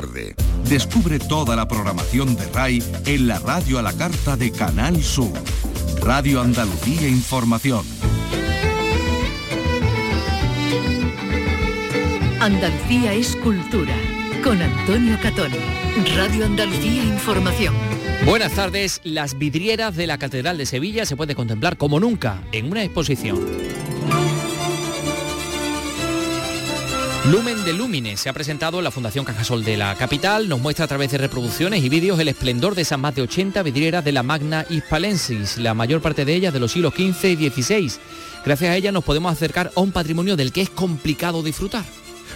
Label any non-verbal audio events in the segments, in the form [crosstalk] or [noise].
tarde. Descubre toda la programación de RAI en la radio a la carta de Canal Sur. Radio Andalucía Información. Andalucía es cultura. Con Antonio Catón. Radio Andalucía Información. Buenas tardes. Las vidrieras de la Catedral de Sevilla se puede contemplar como nunca en una exposición. Lumen de Lumine se ha presentado en la Fundación Cajasol de la capital. Nos muestra a través de reproducciones y vídeos el esplendor de esas más de 80 vidrieras de la Magna Hispalensis, la mayor parte de ellas de los siglos XV y XVI. Gracias a ellas nos podemos acercar a un patrimonio del que es complicado disfrutar.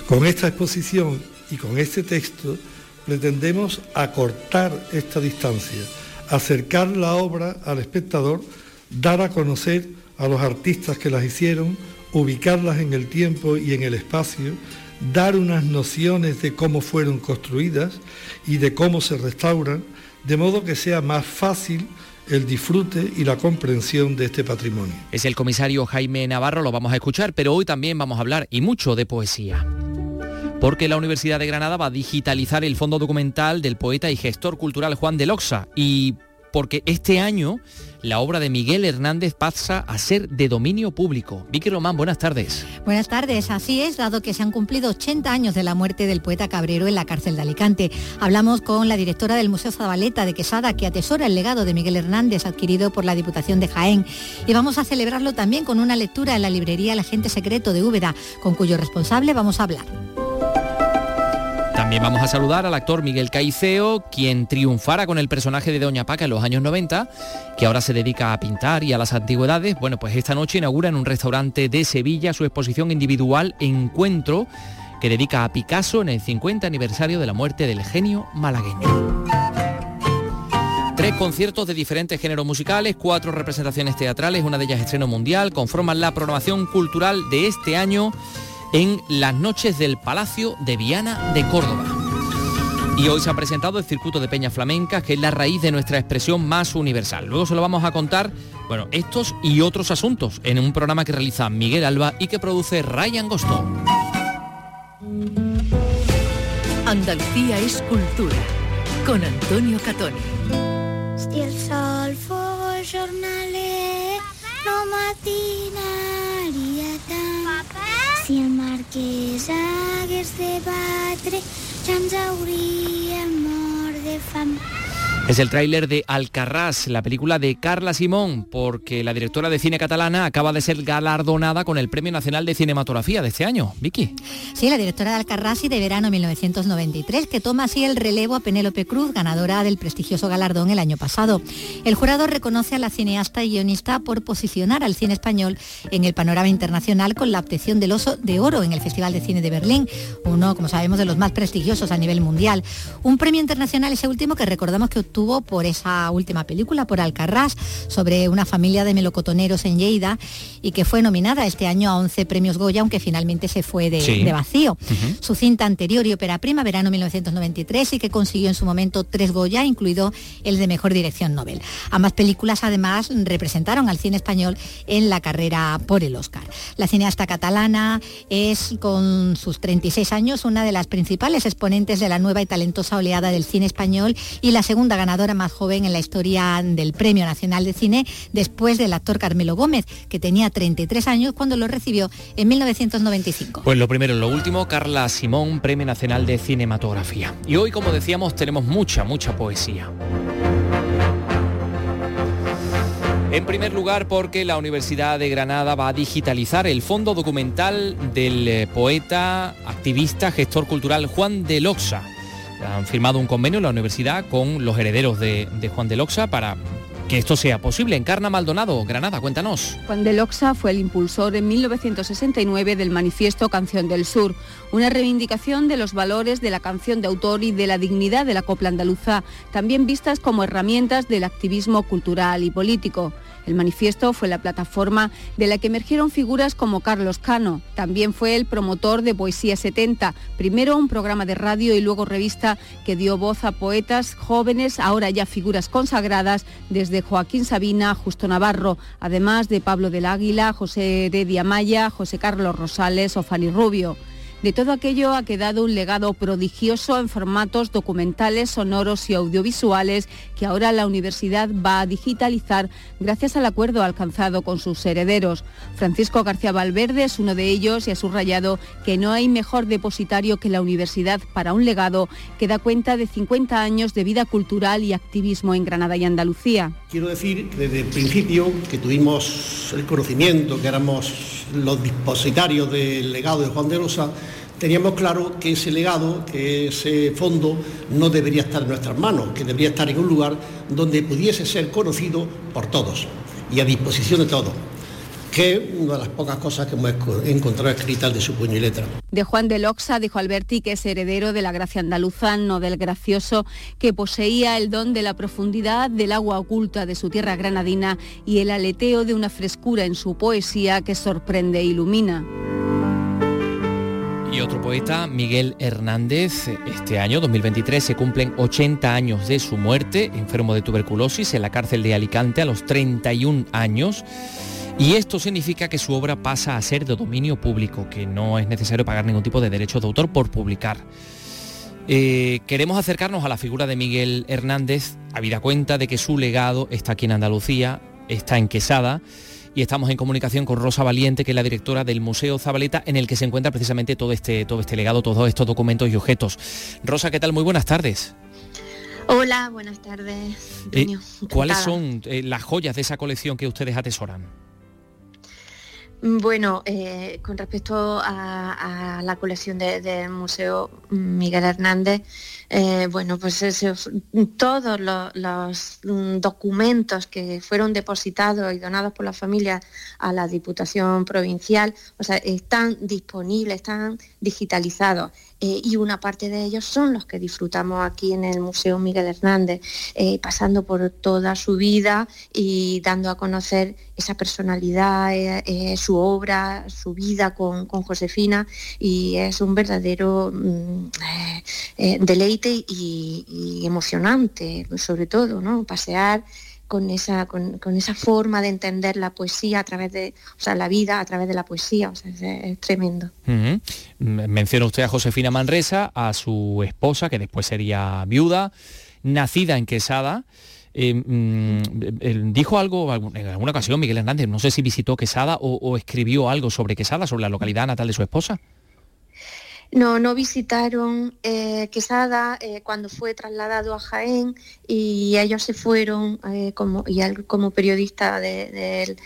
Con esta exposición y con este texto pretendemos acortar esta distancia, acercar la obra al espectador, dar a conocer a los artistas que las hicieron, ubicarlas en el tiempo y en el espacio, dar unas nociones de cómo fueron construidas y de cómo se restauran, de modo que sea más fácil el disfrute y la comprensión de este patrimonio. Es el comisario Jaime Navarro, lo vamos a escuchar, pero hoy también vamos a hablar y mucho de poesía porque la Universidad de Granada va a digitalizar el fondo documental del poeta y gestor cultural Juan de Loxa y porque este año la obra de Miguel Hernández pasa a ser de dominio público. Vicky Román, buenas tardes. Buenas tardes, así es, dado que se han cumplido 80 años de la muerte del poeta Cabrero en la cárcel de Alicante. Hablamos con la directora del Museo Zabaleta de Quesada, que atesora el legado de Miguel Hernández adquirido por la Diputación de Jaén. Y vamos a celebrarlo también con una lectura en la librería El Agente Secreto de Úbeda, con cuyo responsable vamos a hablar. Vamos a saludar al actor Miguel Caiceo, quien triunfara con el personaje de Doña Paca en los años 90, que ahora se dedica a pintar y a las antigüedades. Bueno, pues esta noche inaugura en un restaurante de Sevilla su exposición individual Encuentro, que dedica a Picasso en el 50 aniversario de la muerte del genio malagueño. Tres conciertos de diferentes géneros musicales, cuatro representaciones teatrales, una de ellas estreno mundial, conforman la programación cultural de este año en las noches del Palacio de Viana de Córdoba. Y hoy se ha presentado el circuito de Peña Flamenca, que es la raíz de nuestra expresión más universal. Luego se lo vamos a contar, bueno, estos y otros asuntos en un programa que realiza Miguel Alba y que produce Ryan Gosto. Andalucía es cultura, con Antonio Catoni. Si el marquès hagués de batre, ja ens hauríem mort de fam. Es el tráiler de Alcarrás, la película de Carla Simón, porque la directora de cine catalana acaba de ser galardonada con el Premio Nacional de Cinematografía de este año. Vicky. Sí, la directora de Alcarrás y de verano 1993, que toma así el relevo a Penélope Cruz, ganadora del prestigioso galardón el año pasado. El jurado reconoce a la cineasta y guionista por posicionar al cine español en el panorama internacional con la obtención del Oso de Oro en el Festival de Cine de Berlín, uno, como sabemos, de los más prestigiosos a nivel mundial. Un premio internacional ese último que recordamos que tuvo por esa última película, por Alcarrás, sobre una familia de melocotoneros en Lleida y que fue nominada este año a 11 premios Goya, aunque finalmente se fue de, vacío. Su cinta anterior y ópera prima, verano 1993, y que consiguió en su momento tres Goya, incluido el de Mejor Dirección Nobel. Ambas películas además representaron al cine español en la carrera por el Oscar. La cineasta catalana es, con sus 36 años, una de las principales exponentes de la nueva y talentosa oleada del cine español y la segunda ganadora más joven en la historia del Premio Nacional de Cine, después del actor Carmelo Gómez, que tenía 33 años cuando lo recibió en 1995. Pues lo primero, lo último, Carla Simón, Premio Nacional de Cinematografía. Y hoy, como decíamos, tenemos mucha, mucha poesía. En primer lugar, porque la Universidad de Granada va a digitalizar el fondo documental del eh, poeta, activista, gestor cultural Juan de Loxa han firmado un convenio en la universidad con los herederos de, Juan de Loxa para que esto sea posible. Encarna Maldonado, Granada, cuéntanos. Juan de Loxa fue el impulsor en 1969 del manifiesto Canción del Sur, una reivindicación de los valores de la canción de autor y de la dignidad de la copla andaluza, también vistas como herramientas del activismo cultural y político. El manifiesto fue la plataforma de la que emergieron figuras como Carlos Cano. También fue el promotor de Poesía 70, primero un programa de radio y luego revista que dio voz a poetas jóvenes, ahora ya figuras consagradas, desde Joaquín Sabina, Justo Navarro, además de Pablo del Águila, José de Diamaya, José Carlos Rosales o Fanny Rubio. De todo aquello ha quedado un legado prodigioso en formatos documentales, sonoros y audiovisuales que ahora la universidad va a digitalizar gracias al acuerdo alcanzado con sus herederos. Francisco García Valverde es uno de ellos y ha subrayado que no hay mejor depositario que la universidad para un legado que da cuenta de 50 años de vida cultural y activismo en Granada y Andalucía. Quiero decir que desde el principio que tuvimos el conocimiento, que éramos los dispositarios del legado de Juan de Rosa, teníamos claro que ese legado, que ese fondo no debería estar en nuestras manos, que debería estar en un lugar donde pudiese ser conocido por todos y a disposición de todos que es una de las pocas cosas que hemos encontrado escritas de su puño y letra. De Juan de Loxa dijo Alberti que es heredero de la gracia andaluza, no del gracioso, que poseía el don de la profundidad del agua oculta de su tierra granadina y el aleteo de una frescura en su poesía que sorprende e ilumina. Y otro poeta, Miguel Hernández, este año 2023 se cumplen 80 años de su muerte, enfermo de tuberculosis en la cárcel de Alicante a los 31 años. Y esto significa que su obra pasa a ser de dominio público, que no es necesario pagar ningún tipo de derecho de autor por publicar. Eh, queremos acercarnos a la figura de Miguel Hernández, habida cuenta de que su legado está aquí en Andalucía, está en Quesada, y estamos en comunicación con Rosa Valiente, que es la directora del Museo Zabaleta, en el que se encuentra precisamente todo este, todo este legado, todos estos documentos y objetos. Rosa, ¿qué tal? Muy buenas tardes. Hola, buenas tardes. Eh, ¿Cuáles son eh, las joyas de esa colección que ustedes atesoran? Bueno, eh, con respecto a, la colección del Museo Miguel Hernández, eh, bueno, pues todos los, documentos que fueron depositados y donados por la familia a la Diputación Provincial, o sea, están disponibles, están digitalizados. Eh, y una parte de ellos son los que disfrutamos aquí en el Museo Miguel Hernández, eh, pasando por toda su vida y dando a conocer esa personalidad, eh, su obra, su vida con, Josefina y es un verdadero mm, deleite y, y, emocionante, sobre todo, ¿no? Pasear con esa, con, esa forma de entender la poesía a través de, o sea, la vida a través de la poesía, o sea, es, tremendo. Menciona usted a Josefina Manresa, a su esposa, que después sería viuda, nacida en Quesada. Eh, mm, dijo algo en alguna ocasión Miguel Hernández, no sé si visitó Quesada o escribió algo sobre Quesada, sobre la localidad natal de su esposa. No, no visitaron eh, Quesada eh, cuando fue trasladado a Jaén y ellos se fueron eh, como, y él como periodista del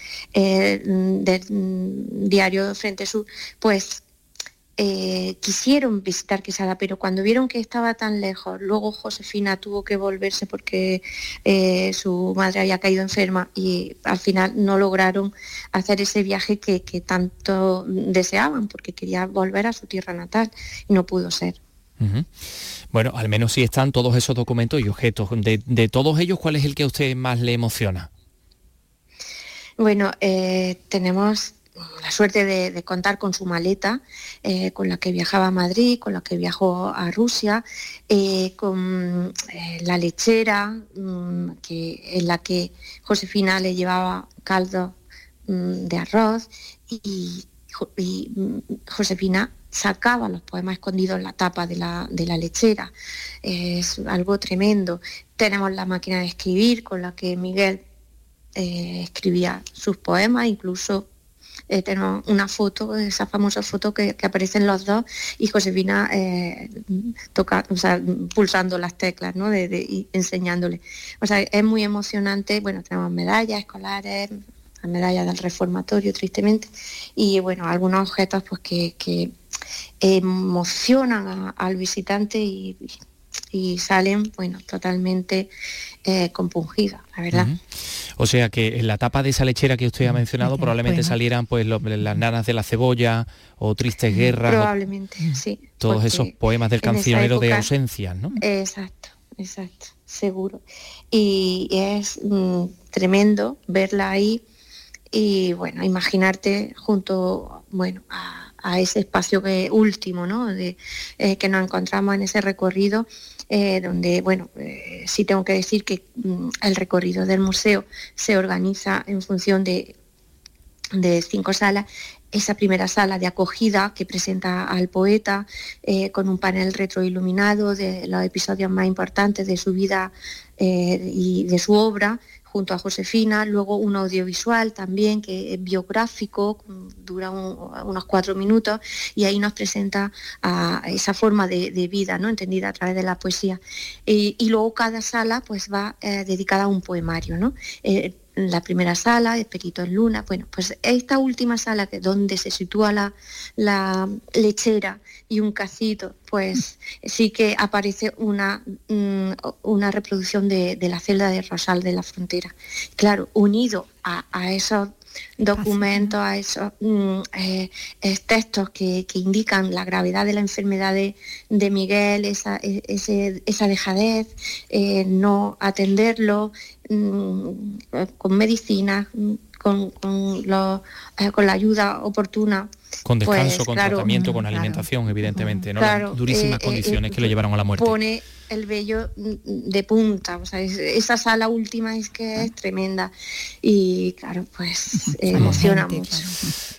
diario Frente Sur, pues eh, quisieron visitar Quesada, pero cuando vieron que estaba tan lejos, luego Josefina tuvo que volverse porque eh, su madre había caído enferma y al final no lograron hacer ese viaje que, tanto deseaban, porque quería volver a su tierra natal y no pudo ser. Bueno, al menos sí están todos esos documentos y objetos. De, todos ellos, ¿cuál es el que a usted más le emociona? Bueno, eh, tenemos la suerte de, contar con su maleta, eh, con la que viajaba a Madrid, con la que viajó a Rusia, eh, con eh, la lechera mm, en la que Josefina le llevaba caldo mm, de arroz y, mm, Josefina sacaba los poemas escondidos en la tapa de la, de la lechera. Es algo tremendo. Tenemos la máquina de escribir con la que Miguel escribía sus poemas, incluso eh, tenemos una foto, esa famosa foto que, aparecen los dos y Josefina eh, toca, pulsando las teclas, ¿no? De, enseñándole. O sea, es muy emocionante. Bueno, tenemos medallas escolares, la medalla del reformatorio, tristemente, y bueno, algunos objetos pues que, emocionan al visitante y, salen, bueno, totalmente eh, compungidas, la verdad. O sea que en la tapa de esa lechera que usted ha mencionado probablemente salieran pues las nanas de la cebolla o tristes guerras. Probablemente, sí. Todos esos poemas del cancionero de ausencias, ¿no? Exacto, exacto, seguro. Y es mm, tremendo verla ahí y bueno, imaginarte junto, bueno, a, ese espacio que, último, ¿no? De, eh, que nos encontramos en ese recorrido eh, donde, bueno, eh, sí tengo que decir que mm, el recorrido del museo se organiza en función de, de cinco salas esa primera sala de acogida que presenta al poeta con un panel retroiluminado de los episodios más importantes de su vida y de su obra junto a Josefina, luego un audiovisual también que es biográfico, dura unos cuatro minutos y ahí nos presenta esa forma de, vida, ¿no? entendida a través de la poesía. Y, luego cada sala pues va eh, dedicada a un poemario. ¿no? La primera sala, Perito en Luna. Bueno, pues esta última sala, que donde se sitúa la, lechera y un cacito, pues sí que aparece una, mm, una reproducción de, la celda de Rosal de la Frontera. Claro, unido a, esos documentos, a esos mm, eh, textos que, indican la gravedad de la enfermedad de, Miguel, esa, e, esa dejadez, eh, no atenderlo, con medicina, mm, con, eh, con, la ayuda oportuna. Con descanso, pues, con tratamiento, con alimentación, evidentemente, ¿no? Durísimas eh, eh, condiciones que lo llevaron a la muerte. Pone el vello mm, de punta, o sea, esa sala última es que es tremenda y claro, pues [laughs] emociona mucho.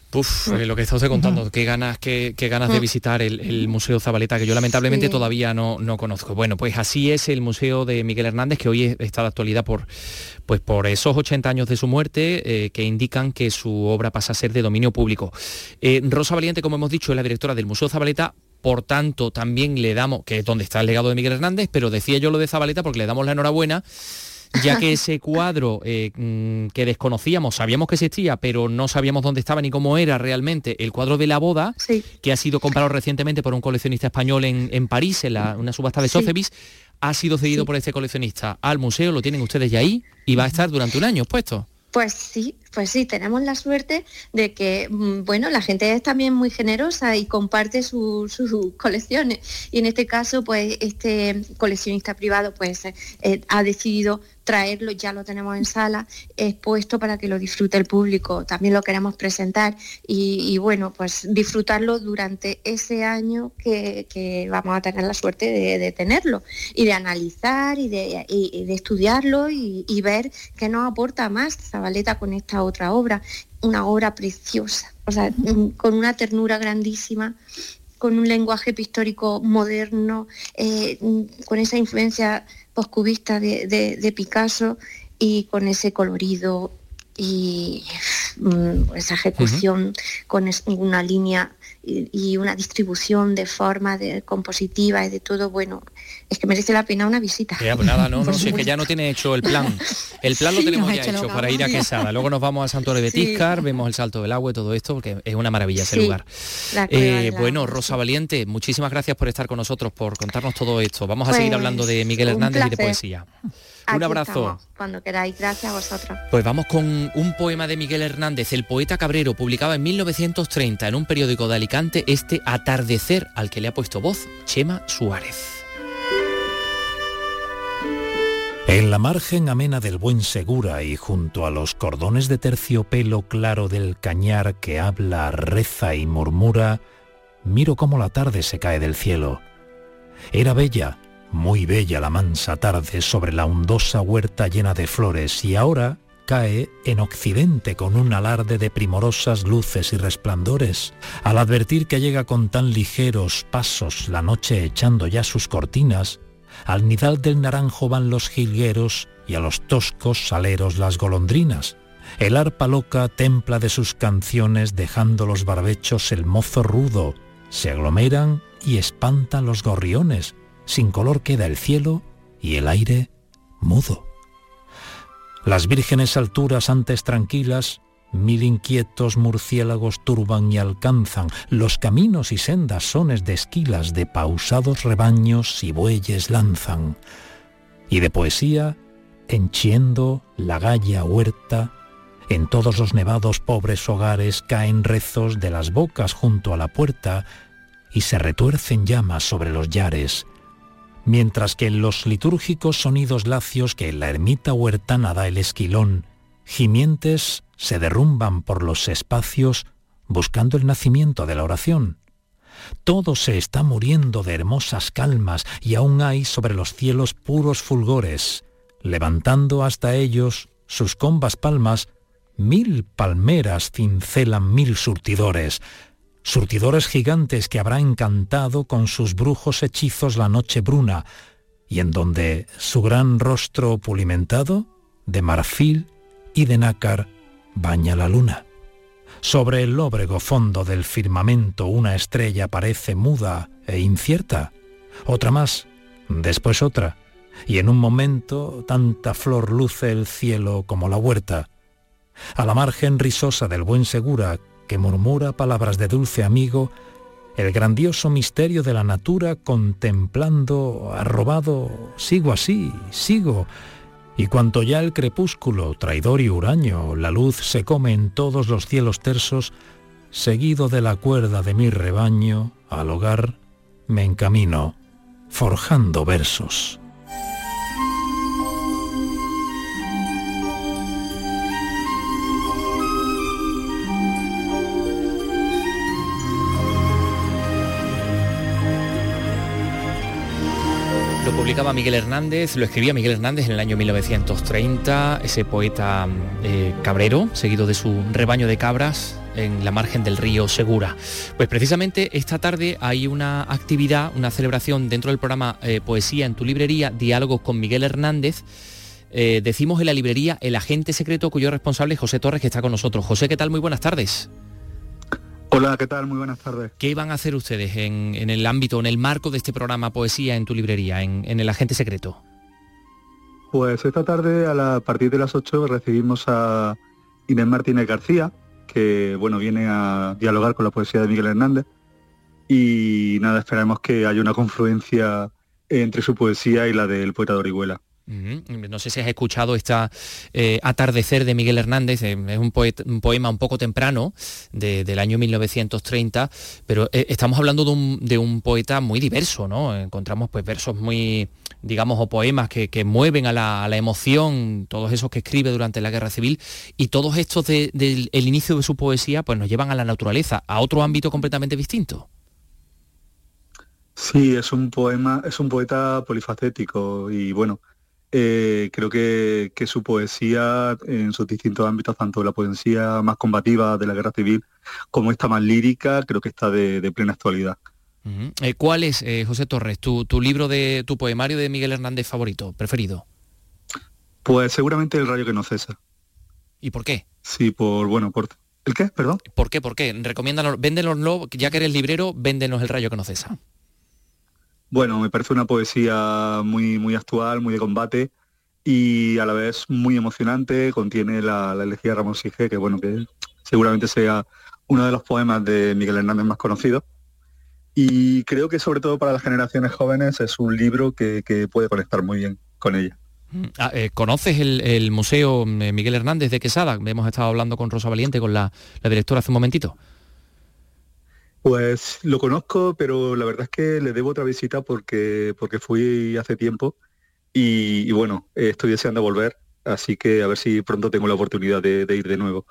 Puf, eh, lo que está usted contando, qué ganas, qué, ganas de visitar el, Museo Zabaleta, que yo lamentablemente todavía no, no, conozco. Bueno, pues así es el Museo de Miguel Hernández, que hoy está de actualidad por, pues por esos 80 años de su muerte, eh, que indican que su obra pasa a ser de dominio público. Eh, Rosa Valiente, como hemos dicho, es la directora del Museo Zabaleta, por tanto también le damos, que es donde está el legado de Miguel Hernández, pero decía yo lo de Zabaleta porque le damos la enhorabuena ya que ese cuadro eh, mm, que desconocíamos, sabíamos que existía, pero no sabíamos dónde estaba ni cómo era realmente, el cuadro de la boda, que ha sido comprado recientemente por un coleccionista español en, París, en una subasta de Sotheby's, ha sido cedido por este coleccionista al museo, lo tienen ustedes ya ahí y va a estar durante un año puesto. Pues sí, pues sí, tenemos la suerte de que, mm, bueno, la gente es también muy generosa y comparte sus colecciones. Y en este caso, pues este coleccionista privado pues eh, ha decidido traerlo, ya lo tenemos en sala, expuesto para que lo disfrute el público. También lo queremos presentar y, bueno, pues disfrutarlo durante ese año que, vamos a tener la suerte de, tenerlo y de analizar y de, estudiarlo y, ver qué nos aporta más Zabaleta con esta otra obra, una obra preciosa, o sea, con una ternura grandísima con un lenguaje pictórico moderno, eh, con esa influencia poscubista de, Picasso y con ese colorido y mm, esa ejecución con una línea y, una distribución de forma de compositiva y de todo, bueno, es que merece la pena una visita. Ya, pues nada, no, [laughs] no sé, que ya no tiene hecho el plan. El plan lo tenemos ya hecho, para ir a Quesada. Luego nos vamos a Santuario de Tiscar, vemos el Salto del Agua y todo esto, porque es una maravilla ese lugar. Eh, bueno, Rosa Valiente, muchísimas gracias por estar con nosotros, por contarnos todo esto. Vamos a seguir pues, hablando de Miguel Hernández y de poesía. Un abrazo. cuando queráis. Gracias a vosotros. Pues vamos con un poema de Miguel Hernández, el poeta cabrero, publicado en 1930 en un periódico de Alicante, este Atardecer, al que le ha puesto voz Chema Suárez. En la margen amena del buen Segura y junto a los cordones de terciopelo claro del cañar que habla, reza y murmura, miro cómo la tarde se cae del cielo. Era bella, muy bella la mansa tarde sobre la hondosa huerta llena de flores y ahora cae en occidente con un alarde de primorosas luces y resplandores, al advertir que llega con tan ligeros pasos la noche echando ya sus cortinas, al nidal del naranjo van los jilgueros y a los toscos saleros las golondrinas. El arpa loca templa de sus canciones dejando los barbechos el mozo rudo. Se aglomeran y espantan los gorriones. Sin color queda el cielo y el aire mudo. Las vírgenes alturas antes tranquilas Mil inquietos murciélagos turban y alcanzan los caminos y sendas sones de esquilas de pausados rebaños y bueyes lanzan. Y de poesía, henchiendo la galla huerta, en todos los nevados pobres hogares caen rezos de las bocas junto a la puerta y se retuercen llamas sobre los yares, mientras que en los litúrgicos sonidos lacios que en la ermita huertana da el esquilón, gimientes se derrumban por los espacios buscando el nacimiento de la oración. Todo se está muriendo de hermosas calmas y aún hay sobre los cielos puros fulgores, levantando hasta ellos sus combas palmas, Mil palmeras cincelan mil surtidores, surtidores gigantes que habrá encantado con sus brujos hechizos la noche bruna, y en donde su gran rostro pulimentado, de marfil y de nácar, baña la luna. Sobre el lóbrego fondo del firmamento una estrella parece muda e incierta, otra más, después otra, y en un momento tanta flor luce el cielo como la huerta. A la margen risosa del buen segura, que murmura palabras de dulce amigo, el grandioso misterio de la natura contemplando, arrobado, sigo así, sigo, y cuanto ya el crepúsculo, traidor y huraño, la luz se come en todos los cielos tersos, seguido de la cuerda de mi rebaño, al hogar me encamino, forjando versos. Publicaba Miguel Hernández, lo escribía Miguel Hernández en el año 1930, ese poeta eh, cabrero, seguido de su rebaño de cabras en la margen del río Segura. Pues precisamente esta tarde hay una actividad, una celebración dentro del programa eh, Poesía en tu librería, Diálogos con Miguel Hernández. Eh, decimos en la librería El Agente Secreto, cuyo responsable es José Torres, que está con nosotros. José, ¿qué tal? Muy buenas tardes. Hola, ¿qué tal? Muy buenas tardes. ¿Qué van a hacer ustedes en, el ámbito, en el marco de este programa Poesía en tu librería, en, el Agente Secreto? Pues esta tarde a, partir de las 8 recibimos a Inés Martínez García, que bueno, viene a dialogar con la poesía de Miguel Hernández. Y nada, esperamos que haya una confluencia entre su poesía y la del poeta de Orihuela. No sé si has escuchado esta eh, Atardecer de Miguel Hernández, eh, es un, poema un poco temprano del año 1930, pero eh, estamos hablando de un, poeta muy diverso, ¿no? Encontramos pues versos muy, digamos, o poemas que, mueven a la, emoción, todos esos que escribe durante la Guerra Civil, y todos estos del inicio de su poesía pues nos llevan a la naturaleza, a otro ámbito completamente distinto. Sí, es un poema, es un poeta polifacético y bueno, eh, creo que, su poesía en sus distintos ámbitos, tanto la poesía más combativa de la guerra civil como esta más lírica, creo que está de, plena actualidad. Eh, ¿Cuál es, eh, José Torres, tu, libro de tu poemario de Miguel Hernández favorito, preferido? Pues seguramente El rayo que no cesa. ¿Y por qué? Sí, por, bueno, por... ¿El qué? Perdón. ¿Por qué? ¿Por qué? Recomiéndanos, véndenoslo, ya que eres librero, véndenos El rayo que no cesa. Bueno, me parece una poesía muy, muy actual, muy de combate y a la vez muy emocionante. Contiene la, elegía de Ramón Sige, que bueno, que seguramente sea uno de los poemas de Miguel Hernández más conocidos. Y creo que sobre todo para las generaciones jóvenes es un libro que, puede conectar muy bien con ella. Mm, ah, eh, ¿Conoces el, Museo eh, Miguel Hernández de Quesada? Hemos estado hablando con Rosa Valiente, con la, la directora hace un momentito. Pues lo conozco, pero la verdad es que le debo otra visita porque, porque fui hace tiempo y, bueno, estoy deseando volver, así que a ver si pronto tengo la oportunidad de, ir de nuevo.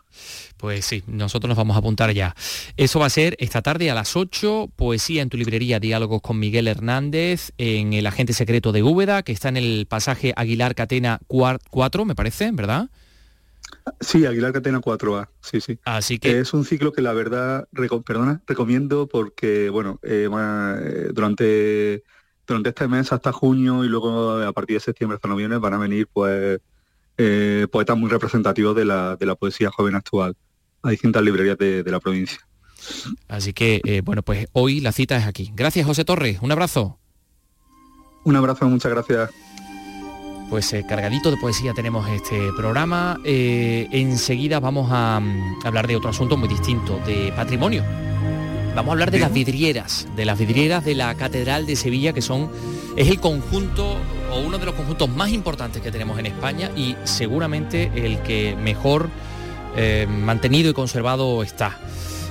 Pues sí, nosotros nos vamos a apuntar ya. Eso va a ser esta tarde a las 8, poesía en tu librería, diálogos con Miguel Hernández en El Agente Secreto de Úbeda, que está en el pasaje Aguilar Catena 4, me parece, ¿verdad? Sí, Aguilar Catena 4A, sí, sí. Así que... Es un ciclo que la verdad, perdona, recomiendo porque, bueno, eh, eh, durante, durante este mes hasta junio y luego a partir de septiembre hasta noviembre van a venir pues eh, poetas muy representativos de la, de la poesía joven actual a distintas librerías de, de la provincia. Así que, bueno, pues hoy la cita es aquí. Gracias, José Torres. Un abrazo. Un abrazo, muchas gracias. Pues eh, cargadito de poesía tenemos este programa. Eh, enseguida vamos a, mm, hablar de otro asunto muy distinto, de patrimonio. Vamos a hablar de las vidrieras, de las vidrieras de la Catedral de Sevilla, que son, es el conjunto o uno de los conjuntos más importantes que tenemos en España y seguramente el que mejor eh, mantenido y conservado está.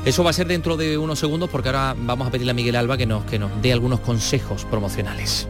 Eso va a ser dentro de unos segundos porque ahora vamos a pedirle a Miguel Alba que nos, que nos dé algunos consejos promocionales.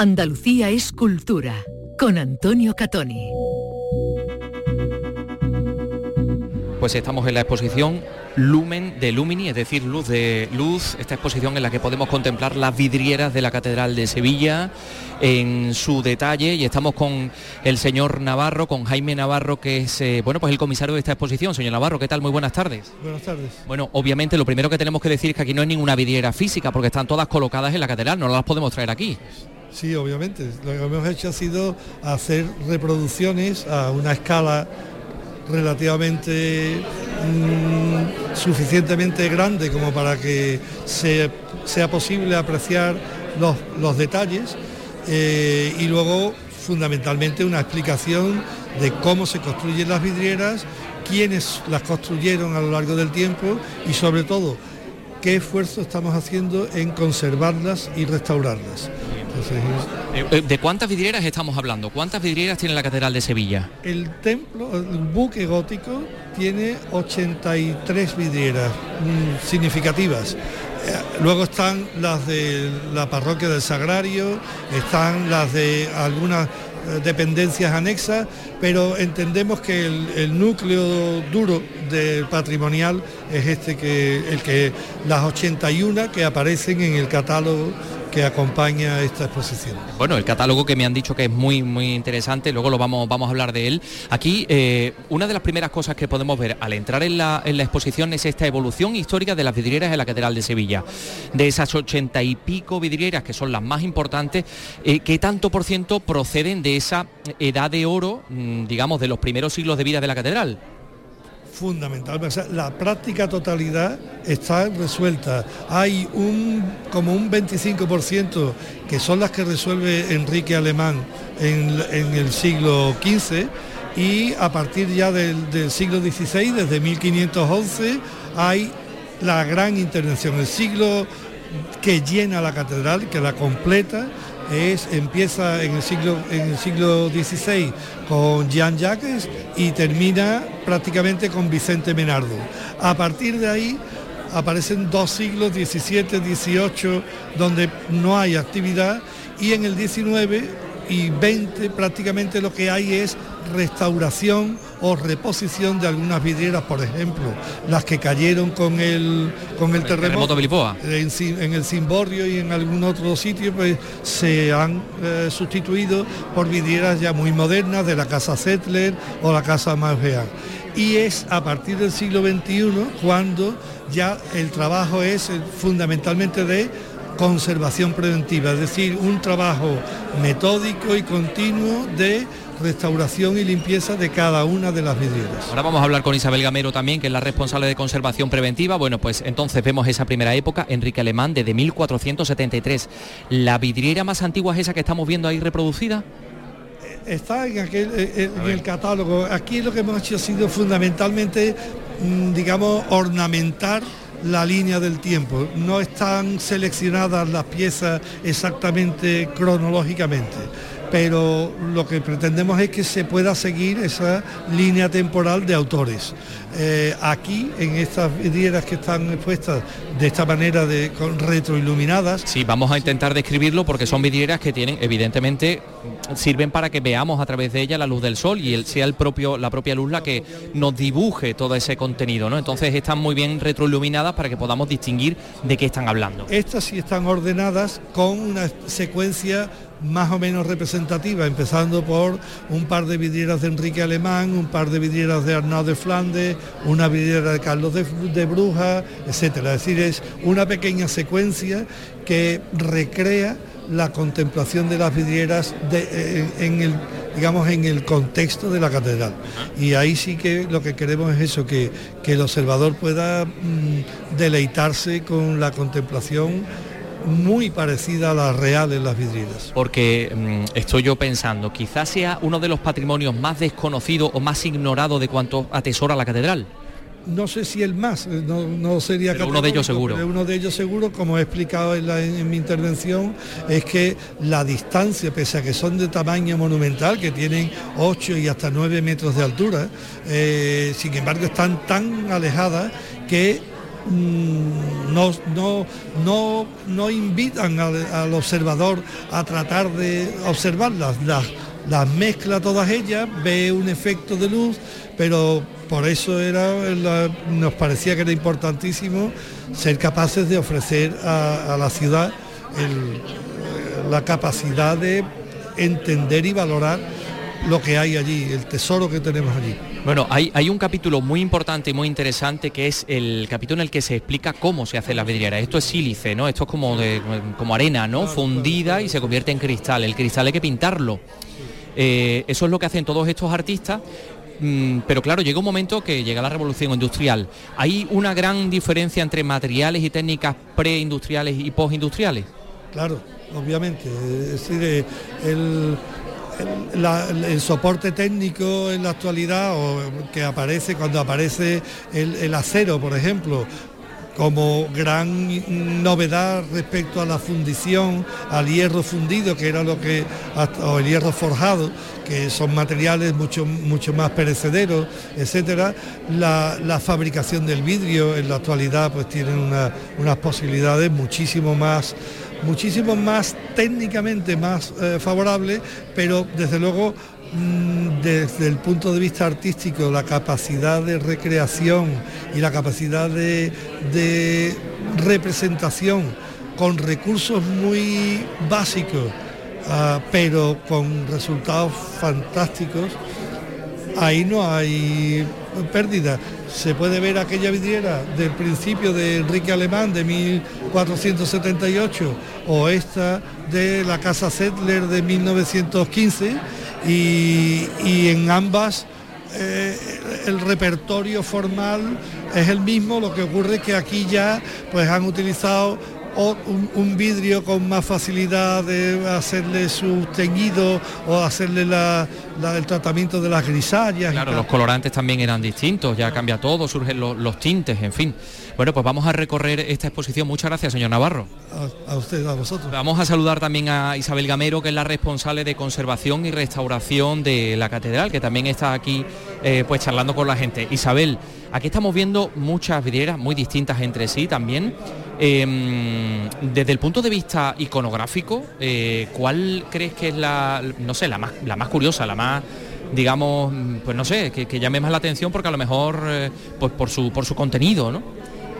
Andalucía es cultura con Antonio Catoni. Pues estamos en la exposición Lumen de Lumini, es decir, luz de luz, esta exposición en la que podemos contemplar las vidrieras de la Catedral de Sevilla en su detalle y estamos con el señor Navarro, con Jaime Navarro, que es eh, bueno pues el comisario de esta exposición. Señor Navarro, ¿qué tal? Muy buenas tardes. Buenas tardes. Bueno, obviamente lo primero que tenemos que decir es que aquí no hay ninguna vidriera física porque están todas colocadas en la catedral, no las podemos traer aquí. Sí, obviamente. Lo que hemos hecho ha sido hacer reproducciones a una escala relativamente mm, suficientemente grande como para que sea posible apreciar los, detalles eh, y luego fundamentalmente una explicación de cómo se construyen las vidrieras, quiénes las construyeron a lo largo del tiempo y sobre todo qué esfuerzo estamos haciendo en conservarlas y restaurarlas. Eh, eh, ¿De cuántas vidrieras estamos hablando? ¿Cuántas vidrieras tiene la Catedral de Sevilla? El templo, el buque gótico, tiene 83 vidrieras mm, significativas. Eh, luego están las de la parroquia del Sagrario, están las de algunas dependencias anexas, pero entendemos que el, núcleo duro del patrimonial es este que el que las 81 que aparecen en el catálogo que acompaña esta exposición. Bueno, el catálogo que me han dicho que es muy muy interesante, luego lo vamos, vamos a hablar de él. Aquí eh, una de las primeras cosas que podemos ver al entrar en la, exposición es esta evolución histórica de las vidrieras en la Catedral de Sevilla. De esas ochenta y pico vidrieras que son las más importantes, eh, ¿qué tanto por ciento proceden de esa edad de oro, mm, digamos, de los primeros siglos de vida de la catedral? Fundamental. la práctica totalidad está resuelta. Hay un como un 25% que son las que resuelve Enrique Alemán en, el siglo XV y a partir ya del, del, siglo XVI, desde 1511, hay la gran intervención. El siglo que llena la catedral, que la completa, es, empieza en el siglo, en el siglo XVI con Jean Jacques y termina prácticamente con Vicente Menardo. A partir de ahí aparecen dos siglos, XVII, XVIII, donde no hay actividad y en el XIX y 20 prácticamente lo que hay es restauración o reposición de algunas vidrieras, por ejemplo, las que cayeron con el, con el, terremoto, En, el Cimborrio y en algún otro sitio, pues se han eh, sustituido por vidrieras ya muy modernas de la Casa Zettler o la Casa Maugean. Y es a partir del siglo XXI cuando ya el trabajo es eh, fundamentalmente de conservación preventiva, es decir, un trabajo metódico y continuo de restauración y limpieza de cada una de las vidrieras. Ahora vamos a hablar con Isabel Gamero también, que es la responsable de conservación preventiva. Bueno, pues entonces vemos esa primera época, Enrique Alemán, desde 1473. ¿La vidriera más antigua es esa que estamos viendo ahí reproducida? Eh, está en, aquel, eh, en el catálogo. Aquí lo que hemos hecho ha sido fundamentalmente, mm, digamos, ornamentar la línea del tiempo. No están seleccionadas las piezas exactamente cronológicamente pero lo que pretendemos es que se pueda seguir esa línea temporal de autores. Eh, aquí, en estas vidrieras que están expuestas de esta manera de con retroiluminadas. Sí, vamos a intentar describirlo porque son vidrieras que tienen, evidentemente, sirven para que veamos a través de ella la luz del sol y el, sea el propio, la propia luz la que nos dibuje todo ese contenido, ¿no? Entonces están muy bien retroiluminadas para que podamos distinguir de qué están hablando. Estas sí están ordenadas con una secuencia más o menos representativa, empezando por un par de vidrieras de Enrique Alemán, un par de vidrieras de Arnaud de Flandes, una vidriera de Carlos de, Bruja, etcétera. Es decir, es una pequeña secuencia que recrea la contemplación de las vidrieras en, el digamos en el contexto de la catedral y ahí sí que lo que queremos es eso que, el observador pueda mm, deleitarse con la contemplación muy parecida a la real en las vidrieras. Porque mm, estoy yo pensando, quizás sea uno de los patrimonios más desconocidos o más ignorados de cuanto atesora la catedral. no sé si el más, eh, no, sería uno de ellos seguro. uno de ellos seguro, como he explicado en, mi intervención, es que la distancia, pese a que son de tamaño monumental, que tienen 8 y hasta 9 metros de altura, eh, sin embargo están tan alejadas que no, no, no, no, invitan al, observador a tratar de observarlas, las, las mezcla todas ellas, ve un efecto de luz, pero por eso era, nos parecía que era importantísimo ser capaces de ofrecer a, la ciudad la capacidad de entender y valorar lo que hay allí, el tesoro que tenemos allí. Bueno, hay, hay, un capítulo muy importante y muy interesante que es el capítulo en el que se explica cómo se hace la vidriera. Esto es sílice, ¿no? Esto es como, de, como arena, ¿no? Fundida y se convierte en cristal. El cristal hay que pintarlo. Eh, eso es lo que hacen todos estos artistas Mm, pero claro, llega un momento que llega la revolución industrial. ¿Hay una gran diferencia entre materiales y técnicas preindustriales y postindustriales? Claro, obviamente. Es decir, el, soporte técnico en la actualidad o que aparece cuando aparece el, acero, por ejemplo, como gran novedad respecto a la fundición, al hierro fundido, que era lo que, o el hierro forjado, que son materiales mucho, mucho más perecederos, etcétera. La, fabricación del vidrio en la actualidad pues tiene unas posibilidades muchísimo más muchísimo más técnicamente más eh, favorables, pero desde luego Mm, desde el punto de vista artístico, la capacidad de recreación y la capacidad de, representación con recursos muy básicos, ah, pero con resultados fantásticos, ahí no hay pérdida. Se puede ver aquella vidriera del principio de Enrique Alemán de 1478 o esta de la Casa Settler de 1915 y, en ambas eh, el repertorio formal es el mismo, lo que ocurre que aquí ya pues han utilizado un, vidrio con más facilidad de hacerle su teñido o hacerle el tratamiento de las grisallas. Claro, los colorantes también eran distintos, ya cambia todo, surgen los tintes, en fin. Bueno, pues vamos a recorrer esta exposición. Muchas gracias, señor Navarro. A, usted, a vosotros. Vamos a saludar también a Isabel Gamero, que es la responsable de conservación y restauración de la catedral, que también está aquí eh, pues charlando con la gente. Isabel, aquí estamos viendo muchas vidrieras muy distintas entre sí también. Em, desde el punto de vista iconográfico, eh, ¿cuál crees que es la, no sé, la más, la más curiosa, la más digamos, pues no sé, que, llame más la atención porque a lo mejor eh, pues por su, por su contenido, ¿no?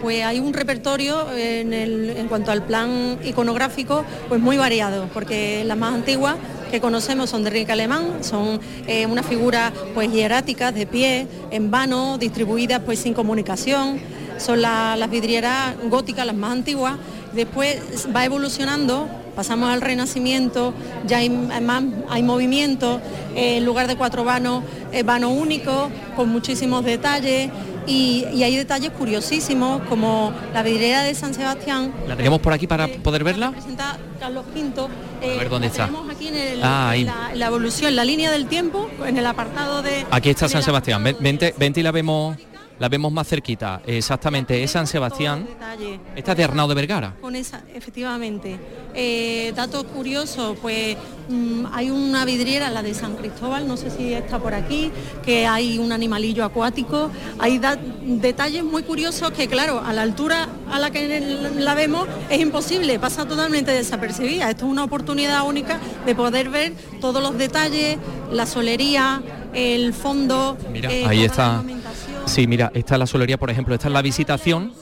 pues hay un repertorio en, cuanto al plan iconográfico pues muy variado, porque las más antiguas que conocemos son de Enrique Alemán, son eh, unas figuras pues hieráticas de pie, en vano, distribuidas pues sin comunicación, son las vidrieras góticas las más antiguas, después va evolucionando, pasamos al Renacimiento, ya hay, más, hay movimiento, en lugar de cuatro vanos, vano único, con muchísimos detalles, y, hay detalles curiosísimos como la vidriera de San Sebastián. ¿La tenemos por aquí para poder verla? Presenta Carlos V. a ver eh, dónde está. Tenemos aquí en ah, la, la, evolución, la línea del tiempo, en el apartado de... Aquí está San Sebastián. Vente, vente y la vemos la vemos más cerquita. Exactamente, es San Sebastián. Esta es de Arnau de Vergara. Con esa, efectivamente. Eh, datos curiosos, pues mm, hay una vidriera, la de San Cristóbal, no sé si está por aquí, que hay un animalillo acuático. Hay detalles muy curiosos que, claro, a la altura a la que la vemos es imposible, pasa totalmente desapercibida. Esto es una oportunidad única de poder ver todos los detalles, la solería, el fondo. Mira, eh, ahí está. Sí, mira, esta es la solería, por ejemplo, esta es la visitación.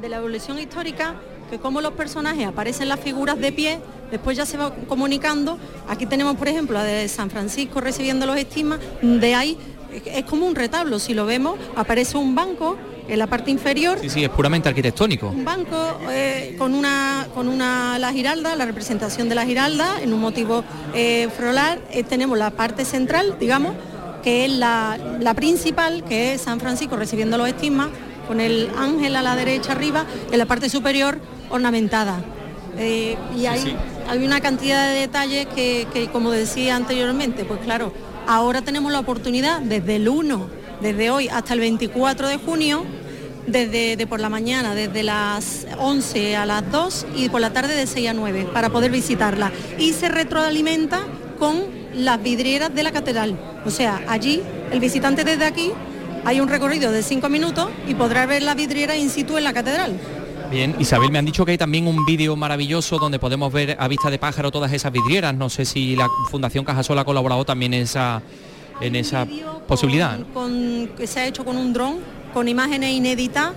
De la evolución histórica, que como los personajes aparecen las figuras de pie, después ya se va comunicando. Aquí tenemos, por ejemplo, la de San Francisco recibiendo los estigmas, de ahí es como un retablo, si lo vemos, aparece un banco en la parte inferior. Sí, sí, es puramente arquitectónico. Un banco eh, con una con una la giralda, la representación de la giralda en un motivo eh, floral. Eh, tenemos la parte central, digamos, que es la, principal, que es San Francisco recibiendo los estigmas, con el ángel a la derecha arriba, en la parte superior ornamentada. Eh, y hay, hay, una cantidad de detalles que, que, como decía anteriormente, pues claro, ahora tenemos la oportunidad desde el 1, desde hoy hasta el 24 de junio, desde de por la mañana, desde las 11 a las 2 y por la tarde de 6 a 9 para poder visitarla. Y se retroalimenta con las vidrieras de la catedral. O sea, allí el visitante desde aquí hay un recorrido de 5 minutos y podrá ver la vidriera in situ en la catedral. Bien, Isabel, me han dicho que hay también un vídeo maravilloso donde podemos ver a vista de pájaro todas esas vidrieras. No sé si la Fundación Cajasol ha colaborado también en esa, en esa posibilidad. Con, que se ha hecho con un dron, con imágenes inéditas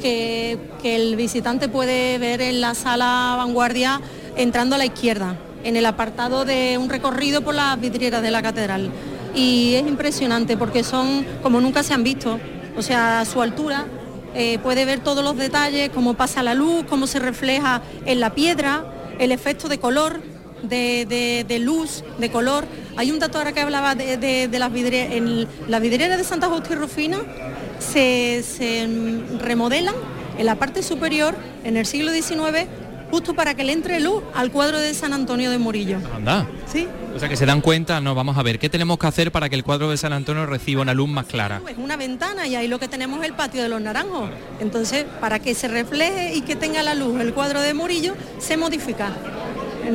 que, que el visitante puede ver en la sala vanguardia entrando a la izquierda, en el apartado de un recorrido por las vidrieras de la catedral. Y es impresionante porque son como nunca se han visto. O sea, a su altura eh, puede ver todos los detalles, cómo pasa la luz, cómo se refleja en la piedra, el efecto de color, de, de- luz, de color. Hay un dato ahora que hablaba de, de- de las vidrieras. En las vidrieras de Santa Justa y Rufina se, se remodelan en la parte superior en el siglo XIX justo para que le entre luz al cuadro de San Antonio de Murillo. Anda. Sí. O sea que se dan cuenta, no, vamos a ver, ¿qué tenemos que hacer para que el cuadro de San Antonio reciba una luz más clara? Es una ventana y ahí lo que tenemos es el patio de los naranjos. Entonces, para que se refleje y que tenga la luz el cuadro de Murillo, se modifica.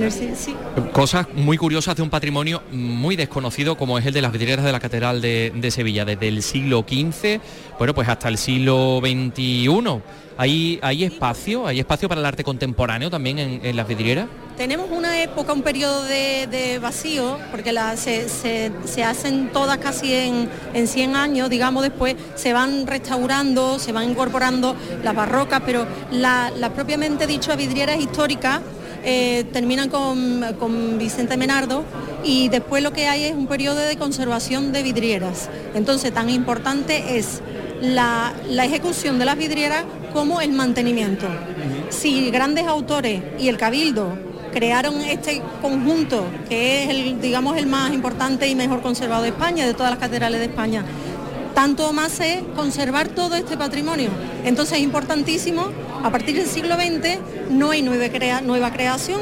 Sí, sí. Cosas muy curiosas de un patrimonio muy desconocido como es el de las vidrieras de la Catedral de, de Sevilla, desde el siglo XV, bueno, pues hasta el siglo XXI. ¿Hay, hay espacio? ¿Hay espacio para el arte contemporáneo también en, en las vidrieras? Tenemos una época, un periodo de, de vacío, porque la- se, se- se hacen todas casi en, en 100 años, digamos, después se van restaurando, se van incorporando las barrocas, pero la, la propiamente dicho vidrieras históricas eh, terminan con, con Vicente Menardo y después lo que hay es un periodo de conservación de vidrieras. Entonces, tan importante es la, la ejecución de las vidrieras como el mantenimiento. Si grandes autores y el Cabildo crearon este conjunto, que es digamos, el más importante y mejor conservado de España, de todas las catedrales de España, tanto más es conservar todo este patrimonio. Entonces es importantísimo, a partir del siglo XX no hay nueva, crea- nueva creación,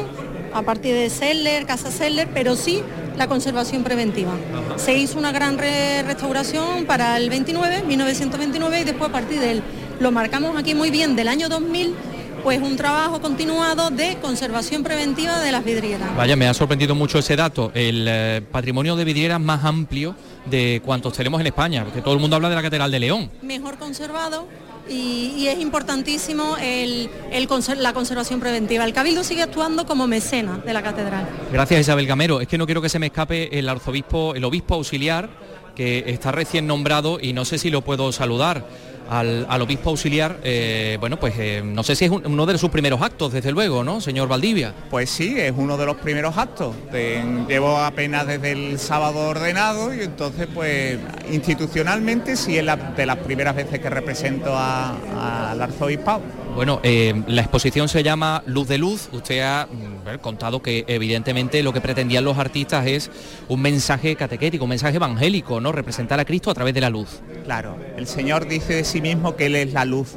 a partir de Seller, Casa Seller, pero sí la conservación preventiva. Se hizo una gran re- restauración para el 29, 1929, y después a partir del, lo marcamos aquí muy bien, del año 2000, pues un trabajo continuado de conservación preventiva de las vidrieras. Vaya, me ha sorprendido mucho ese dato, el eh, patrimonio de vidrieras más amplio de cuantos tenemos en España, porque todo el mundo habla de la Catedral de León. mejor conservado y, y es importantísimo el- el conser- la conservación preventiva. El Cabildo sigue actuando como mecena de la catedral. Gracias Isabel Gamero. Es que no quiero que se me escape el arzobispo, el obispo auxiliar, que está recién nombrado y no sé si lo puedo saludar. Al, al obispo auxiliar, eh, bueno, pues eh, no sé si es un- uno de sus primeros actos, desde luego, ¿no, señor Valdivia? Pues sí, es uno de los primeros actos. De- llevo apenas desde el sábado ordenado y entonces pues institucionalmente sí es la, de las primeras veces que represento a- al arzobispado. Bueno, eh, la exposición se llama Luz de Luz. Usted ha mm, contado que evidentemente lo que pretendían los artistas es un mensaje catequético, un mensaje evangélico, ¿no? Representar a Cristo a través de la luz. Claro, el Señor dice de sí mismo que Él es la luz.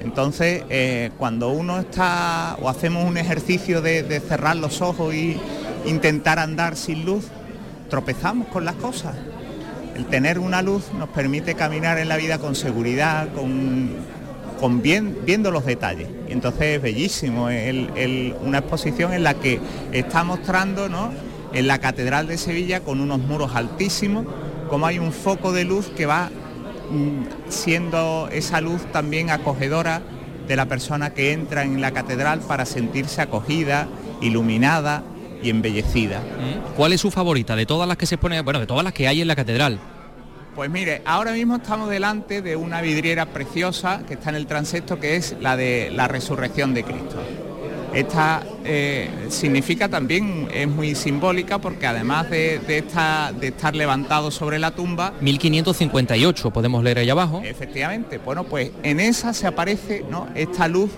Entonces, eh, cuando uno está o hacemos un ejercicio de, de cerrar los ojos y intentar andar sin luz, tropezamos con las cosas. El tener una luz nos permite caminar en la vida con seguridad, con, con bien, viendo los detalles. Y entonces es bellísimo, el- el- una exposición en la que está mostrando ¿no? en la Catedral de Sevilla con unos muros altísimos, como hay un foco de luz que va mm, siendo esa luz también acogedora de la persona que entra en la catedral para sentirse acogida, iluminada y embellecida. ¿Cuál es su favorita de todas las que se pone, bueno, de todas las que hay en la catedral? Pues mire, ahora mismo estamos delante de una vidriera preciosa que está en el transepto, que es la de la resurrección de Cristo. Esta eh, significa también, es muy simbólica porque además de, de esta- de estar levantado sobre la tumba, 1558, podemos leer ahí abajo. Efectivamente, bueno, pues en esa se aparece ¿no? esta luz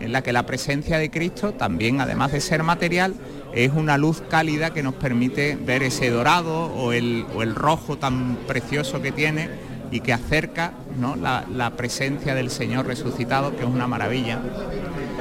en la que la presencia de Cristo, también además de ser material, es una luz cálida que nos permite ver ese dorado o el, o el rojo tan precioso que tiene y que acerca ¿no? la, la presencia del Señor resucitado, que es una maravilla.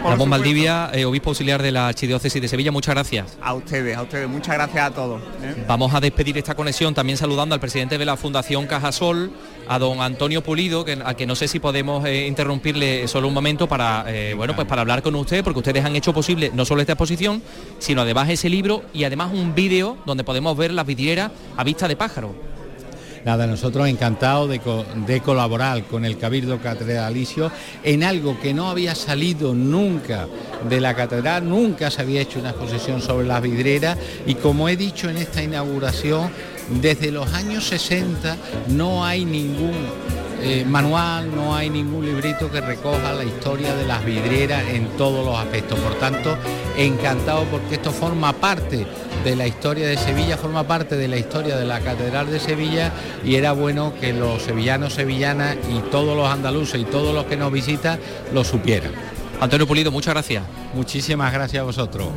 Ramón Valdivia, eh, obispo auxiliar de la Archidiócesis de Sevilla, muchas gracias. A ustedes, a ustedes, muchas gracias a todos. ¿eh? Vamos a despedir esta conexión también saludando al presidente de la Fundación Cajasol, a don Antonio Pulido, que, a que no sé si podemos eh, interrumpirle solo un momento para, eh, bueno, pues para hablar con usted, porque ustedes han hecho posible no solo esta exposición, sino además ese libro y además un vídeo donde podemos ver las vidrieras a vista de pájaro. Nada, nosotros encantados de, co- de colaborar con el Cabildo Catedralicio en algo que no había salido nunca de la catedral, nunca se había hecho una exposición sobre las vidrieras y como he dicho en esta inauguración, desde los años 60 no hay ningún eh, manual, no hay ningún librito que recoja la historia de las vidrieras en todos los aspectos. Por tanto, encantado porque esto forma parte de la historia de Sevilla, forma parte de la historia de la Catedral de Sevilla y era bueno que los sevillanos, sevillanas y todos los andaluces y todos los que nos visitan lo supieran. Antonio Pulido, muchas gracias. Muchísimas gracias a vosotros.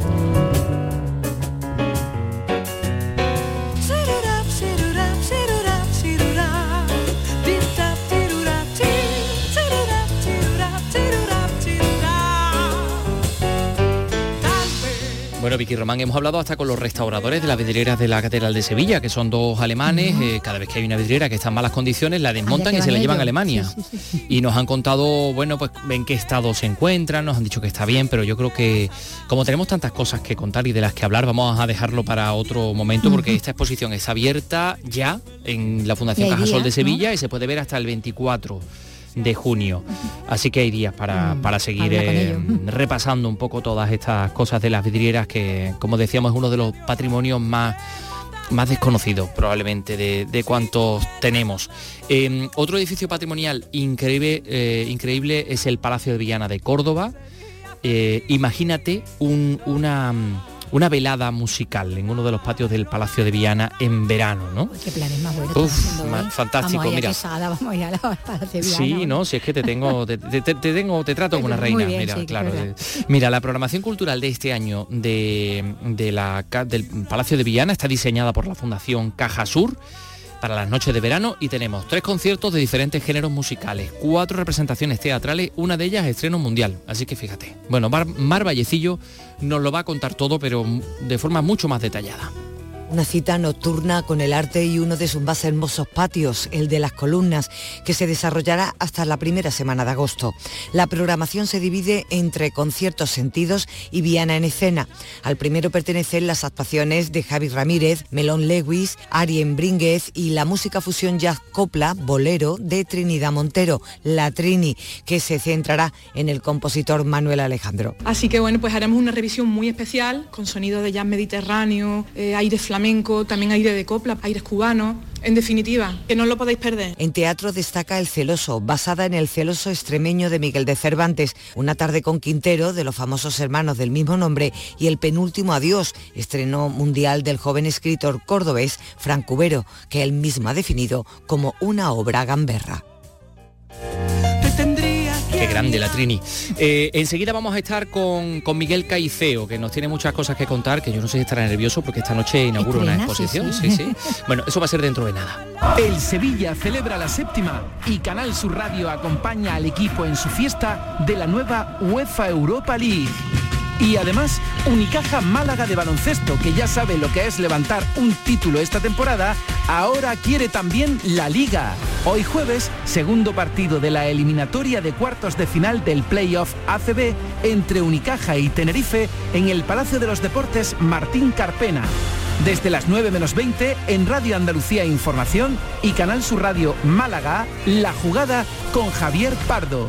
Bueno, Vicky Román, hemos hablado hasta con los restauradores de las vidrieras de la Catedral de Sevilla, que son dos alemanes. eh, cada vez que hay una vidriera que está en malas condiciones, la desmontan y se la van llevan a. Alemania. Sí, sí, sí. Y nos han contado, bueno, pues en qué estado se encuentran, nos han dicho que está bien, pero yo creo que como tenemos tantas cosas que contar y de las que hablar, vamos a dejarlo para otro momento, porque esta exposición está abierta ya en la Fundación Cajasol de Sevilla y se puede ver hasta el 24 de junio. Así que hay días para, para seguir eh, repasando un poco todas estas cosas de las vidrieras que, como decíamos, es uno de los patrimonios más más desconocidos probablemente de, de cuantos tenemos. Eh, otro edificio patrimonial increíble, eh, increíble es el Palacio de Villana de Córdoba. Eh, imagínate un- una, mm, una velada musical en uno de los patios del Palacio de Viana en verano, ¿no? Qué planes más buenos. Uf, haciendo hoy. fantástico, Vamos a mira. Quesada, vamos a ir a la [laughs] Palacio de Sí, Viana. no, si es que te tengo, te, te- te tengo, te trato como una reina. bien, mira, sí, claro. eh, Mira, la programación cultural de este año de, de la, del Palacio de Villana está diseñada por la Fundación Caja Sur para las noches de verano y tenemos tres conciertos de diferentes géneros musicales, cuatro representaciones teatrales, una de ellas estreno mundial. Así que fíjate. Bueno, Mar, Mar Vallecillo nos lo va a contar todo, pero de forma mucho más detallada. Una cita nocturna con el arte y uno de sus más hermosos patios, el de las columnas, que se desarrollará hasta la primera semana de agosto. La programación se divide entre conciertos sentidos y Viana en escena. Al primero pertenecen las actuaciones de Javi Ramírez, Melón Lewis, Arien Brínguez y la música fusión jazz copla, bolero de Trinidad Montero, la Trini, que se centrará en el compositor Manuel Alejandro. Así que bueno, pues haremos una revisión muy especial con sonido de jazz mediterráneo, eh, aire flamenco, también aire de copla, aires cubanos. En definitiva, que no lo podéis perder. En teatro destaca El Celoso, basada en El Celoso extremeño de Miguel de Cervantes, Una tarde con Quintero, de los famosos hermanos del mismo nombre, y El penúltimo adiós, estreno mundial del joven escritor cordobés Frank Cubero, que él mismo ha definido como una obra gamberra. Qué grande la Trini. Eh, enseguida vamos a estar con, con Miguel Caiceo, que nos tiene muchas cosas que contar, que yo no sé si estará nervioso porque esta noche inaugura una Estrena, sí, exposición. sí. Sí, sí. Bueno, eso va a ser dentro de nada. El Sevilla celebra la séptima y Canal Sur Radio acompaña al equipo en su fiesta de la nueva UEFA Europa League. Y además, Unicaja Málaga de baloncesto, que ya sabe lo que es levantar un título esta temporada, ahora quiere también la Liga. Hoy jueves, segundo partido de la eliminatoria de cuartos de final del playoff ACB entre Unicaja y Tenerife en el Palacio de los Deportes Martín Carpena. Desde las 9 menos 20 en Radio Andalucía Información y Canal Sur Radio Málaga, La Jugada con Javier Pardo.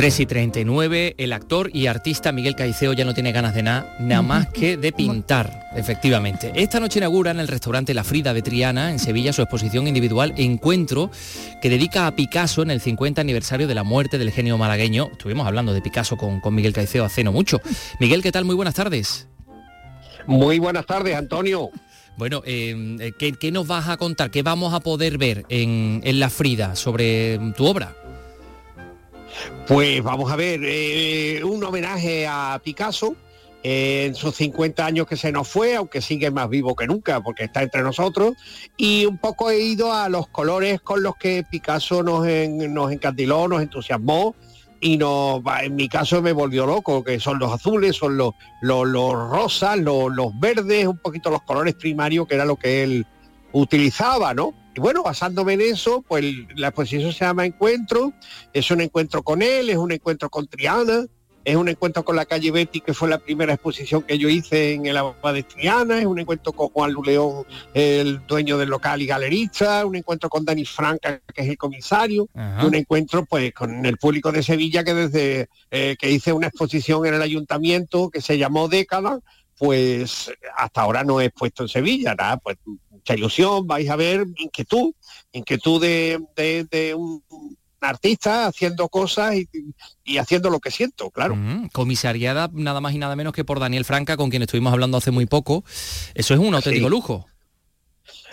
3 y 39, el actor y artista Miguel Caiceo ya no tiene ganas de nada, nada más que de pintar, efectivamente. Esta noche inaugura en el restaurante La Frida de Triana, en Sevilla, su exposición individual Encuentro, que dedica a Picasso en el 50 aniversario de la muerte del genio malagueño. Estuvimos hablando de Picasso con, con Miguel Caiceo hace no mucho. Miguel, ¿qué tal? Muy buenas tardes. Muy buenas tardes, Antonio. Bueno, eh, eh, ¿qué, ¿qué, nos vas a contar? ¿Qué vamos a poder ver en, en La Frida sobre tu obra? Pues vamos a ver, eh, un homenaje a Picasso eh, en sus 50 años que se nos fue, aunque sigue más vivo que nunca porque está entre nosotros, y un poco he ido a los colores con los que Picasso nos, en- nos nos entusiasmó y va, en mi caso me volvió loco, que son los azules, son los, los, los rosas, los, los verdes, un poquito los colores primarios, que era lo que él utilizaba, ¿no? Y bueno, basándome en eso, pues la exposición se llama Encuentro, es un encuentro con él, es un encuentro con Triana, es un encuentro con la calle Betty, que fue la primera exposición que yo hice en el Abad de Triana, es un encuentro con Juan Luleón, el dueño del local y galerista, un encuentro con Dani Franca, que es el comisario, Ajá. y un encuentro pues con el público de Sevilla, que desde eh, que hice una exposición en el ayuntamiento que se llamó Década, pues hasta ahora no he expuesto en Sevilla, nada, pues mucha ilusión, vais a ver inquietud, inquietud de, de- de un artista haciendo cosas y, y haciendo lo que siento, claro. Mm, comisariada nada más y nada menos que por Daniel Franca, con quien estuvimos hablando hace muy poco. Eso es un auténtico Sí. lujo.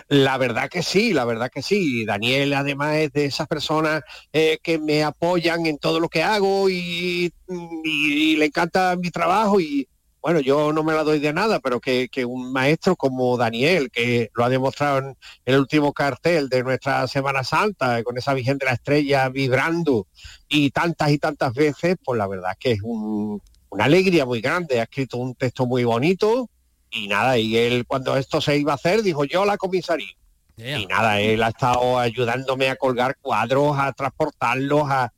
La verdad que sí, la verdad que sí. Daniel además es de esas personas eh, que me apoyan en todo lo que hago y, y- y le encanta mi trabajo y bueno, yo no me la doy de nada, pero que, que un maestro como Daniel, que lo ha demostrado en el último cartel de nuestra Semana Santa, con esa Virgen de la Estrella vibrando y tantas y tantas veces, pues la verdad que es un- una alegría muy grande. Ha escrito un texto muy bonito y nada, y él cuando esto se iba a hacer dijo yo la comisaría. Y nada, él ha estado ayudándome a colgar cuadros, a transportarlos, a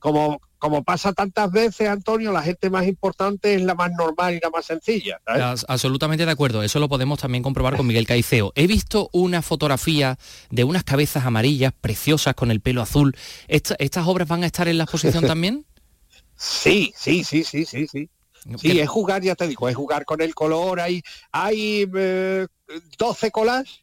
como como pasa tantas veces, Antonio, la gente más importante es la más normal y la más sencilla. Absolutamente de acuerdo, eso lo podemos también comprobar con Miguel Caiceo. He visto una fotografía de unas cabezas amarillas preciosas con el pelo azul. Esta- ¿Estas obras van a estar en la exposición [laughs] también? Sí, sí, sí, sí, sí, sí. Sí, es jugar, ya te digo, es jugar con el color. Hay, hay eh, 12 colas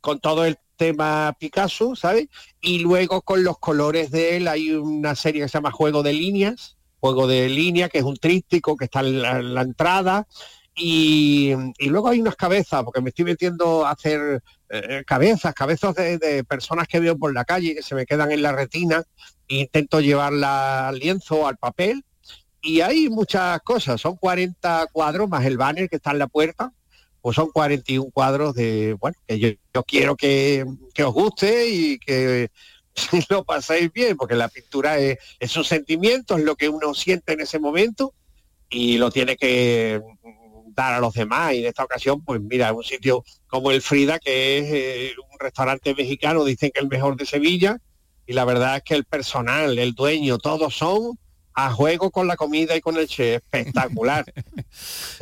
con todo el tema Picasso, ¿sabes? Y luego con los colores de él hay una serie que se llama Juego de Líneas, Juego de Línea, que es un tríptico que está en la, en la entrada. Y, luego hay unas cabezas, porque me estoy metiendo a hacer eh, cabezas, cabezas de, de personas que veo por la calle que se me quedan en la retina. E intento llevarla al lienzo, al papel, y hay muchas cosas, son 40 cuadros más el banner que está en la puerta, pues son 41 cuadros de, bueno, que yo, quiero que, que os guste y que [laughs] lo paséis bien, porque la pintura es, es un sentimiento, es lo que uno siente en ese momento y lo tiene que dar a los demás. Y en esta ocasión, pues mira, un sitio como el Frida, que es eh, un restaurante mexicano, dicen que el mejor de Sevilla, y la verdad es que el personal, el dueño, todos son a juego con la comida y con el chef, espectacular. [laughs]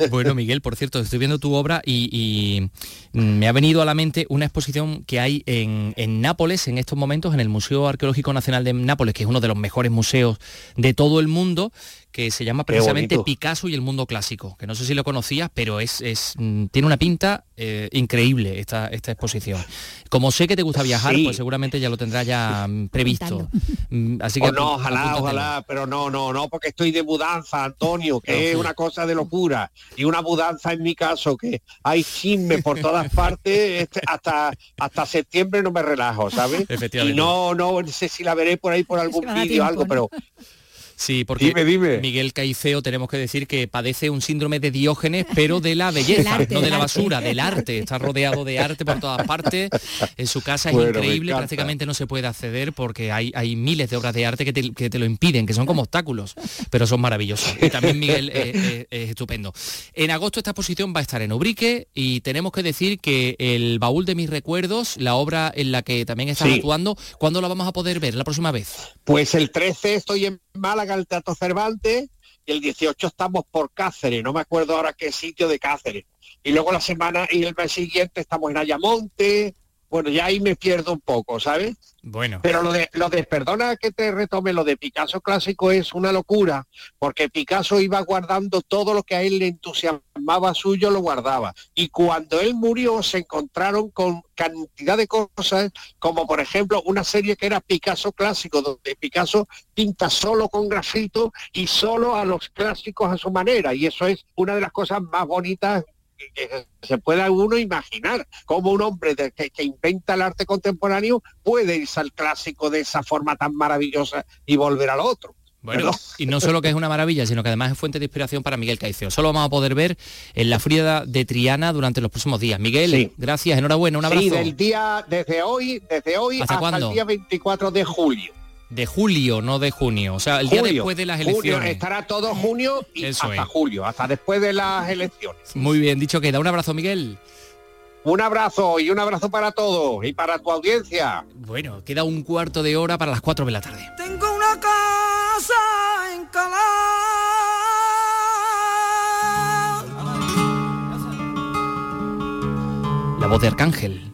Bueno, Miguel, por cierto, estoy viendo tu obra y, me ha venido a la mente una exposición que hay en, en Nápoles en estos momentos, en el Museo Arqueológico Nacional de Nápoles, que es uno de los mejores museos de todo el mundo, que se llama precisamente. Picasso y el mundo clásico, que no sé si lo conocías, pero es, es, mm, tiene una pinta eh, increíble esta, esta exposición. Como sé que te gusta viajar, Sí. pues seguramente ya lo tendrás ya mm, previsto. Mm, Así que O no, ojalá, apúntatelo. ojalá, pero no, no, no, porque estoy de mudanza, Antonio, que es una cosa de locura. Y una mudanza en mi caso, que hay chisme por todas [laughs] partes, este, hasta, hasta septiembre no me relajo, ¿sabes? Y Efectivamente. no, no sé si la veré por ahí por algún vídeo o algo, pero Sí, porque Dime, dime. Miguel Caiceo tenemos que decir que padece un síndrome de Diógenes, pero de la [laughs] belleza, arte, no de la arte. basura, del arte. Está rodeado de arte por todas partes. En su casa es Bueno, increíble, prácticamente no se puede acceder porque hay, hay miles de obras de arte que te, que te lo impiden, que son como obstáculos, pero son maravillosos. Y también Miguel eh, eh, es estupendo. En agosto esta exposición va a estar en Ubrique y tenemos que decir que el baúl de mis recuerdos, la obra en la que también estás Sí. actuando, ¿cuándo la vamos a poder ver la próxima vez? Pues el 13 estoy en Málaga, el Teatro Cervantes, y el 18 estamos por Cáceres, no me acuerdo ahora qué sitio de Cáceres. Y luego la semana y el mes siguiente estamos en Ayamonte, bueno, ya ahí me pierdo un poco, ¿sabes? Bueno. Pero lo de, lo de, perdona que te retome, lo de Picasso clásico es una locura, porque Picasso iba guardando todo lo que a él le entusiasmaba suyo, lo guardaba. Y cuando él murió se encontraron con cantidad de cosas, como por ejemplo una serie que era Picasso clásico, donde Picasso pinta solo con grafito y solo a los clásicos a su manera. Y eso es una de las cosas más bonitas que se pueda uno imaginar cómo un hombre de- que, que inventa el arte contemporáneo puede irse al clásico de esa forma tan maravillosa y volver al otro. Bueno, y no solo que es una maravilla, sino que además es fuente de inspiración para Miguel Caiceo. Solo vamos a poder ver en la Frida de Triana durante los próximos días. Miguel, Sí. gracias, enhorabuena, un abrazo. Sí, del día, desde hoy, desde hoy ¿Hasta hasta, el día 24 de julio. De julio, no de junio. O sea, el día Julio, después de las junio, elecciones. estará todo junio y Eso hasta es. julio, hasta después de las elecciones. Muy bien, dicho queda. Un abrazo, Miguel. Un abrazo y un abrazo para todos y para tu audiencia. Bueno, queda un cuarto de hora para las 4 de la tarde. Tengo una casa en Calá. La voz de Arcángel.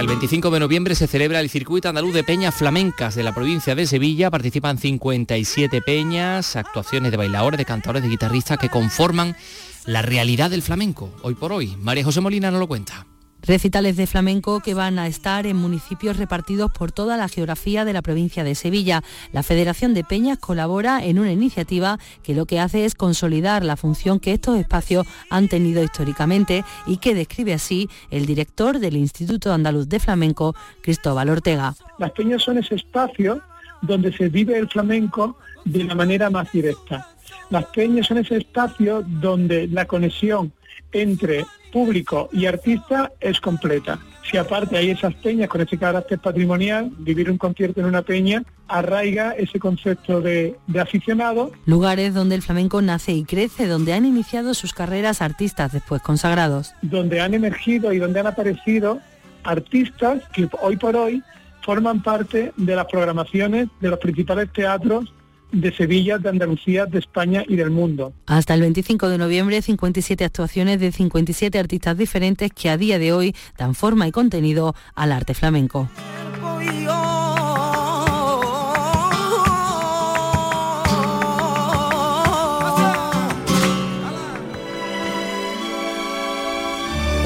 El 25 de noviembre se celebra el circuito andaluz de peñas flamencas de la provincia de Sevilla. Participan 57 peñas, actuaciones de bailadores, de cantadores, de guitarristas que conforman la realidad del flamenco. Hoy por hoy, María José Molina nos lo cuenta. Recitales de flamenco que van a estar en municipios repartidos por toda la geografía de la provincia de Sevilla. La Federación de Peñas colabora en una iniciativa que lo que hace es consolidar la función que estos espacios han tenido históricamente y que describe así el director del Instituto Andaluz de Flamenco, Cristóbal Ortega. Las peñas son ese espacio donde se vive el flamenco de la manera más directa. Las peñas son ese espacio donde la conexión entre público y artista es completa. Si aparte hay esas peñas con ese carácter patrimonial, vivir un concierto en una peña arraiga ese concepto de, de aficionado Lugares donde el flamenco nace y crece, donde han iniciado sus carreras artistas después consagrados. donde han emergido y donde han aparecido artistas que hoy por hoy forman parte de las programaciones de los principales teatros de Sevilla, de Andalucía, de España y del mundo. Hasta el 25 de noviembre, 57 actuaciones de 57 artistas diferentes que a día de hoy dan forma y contenido al arte flamenco.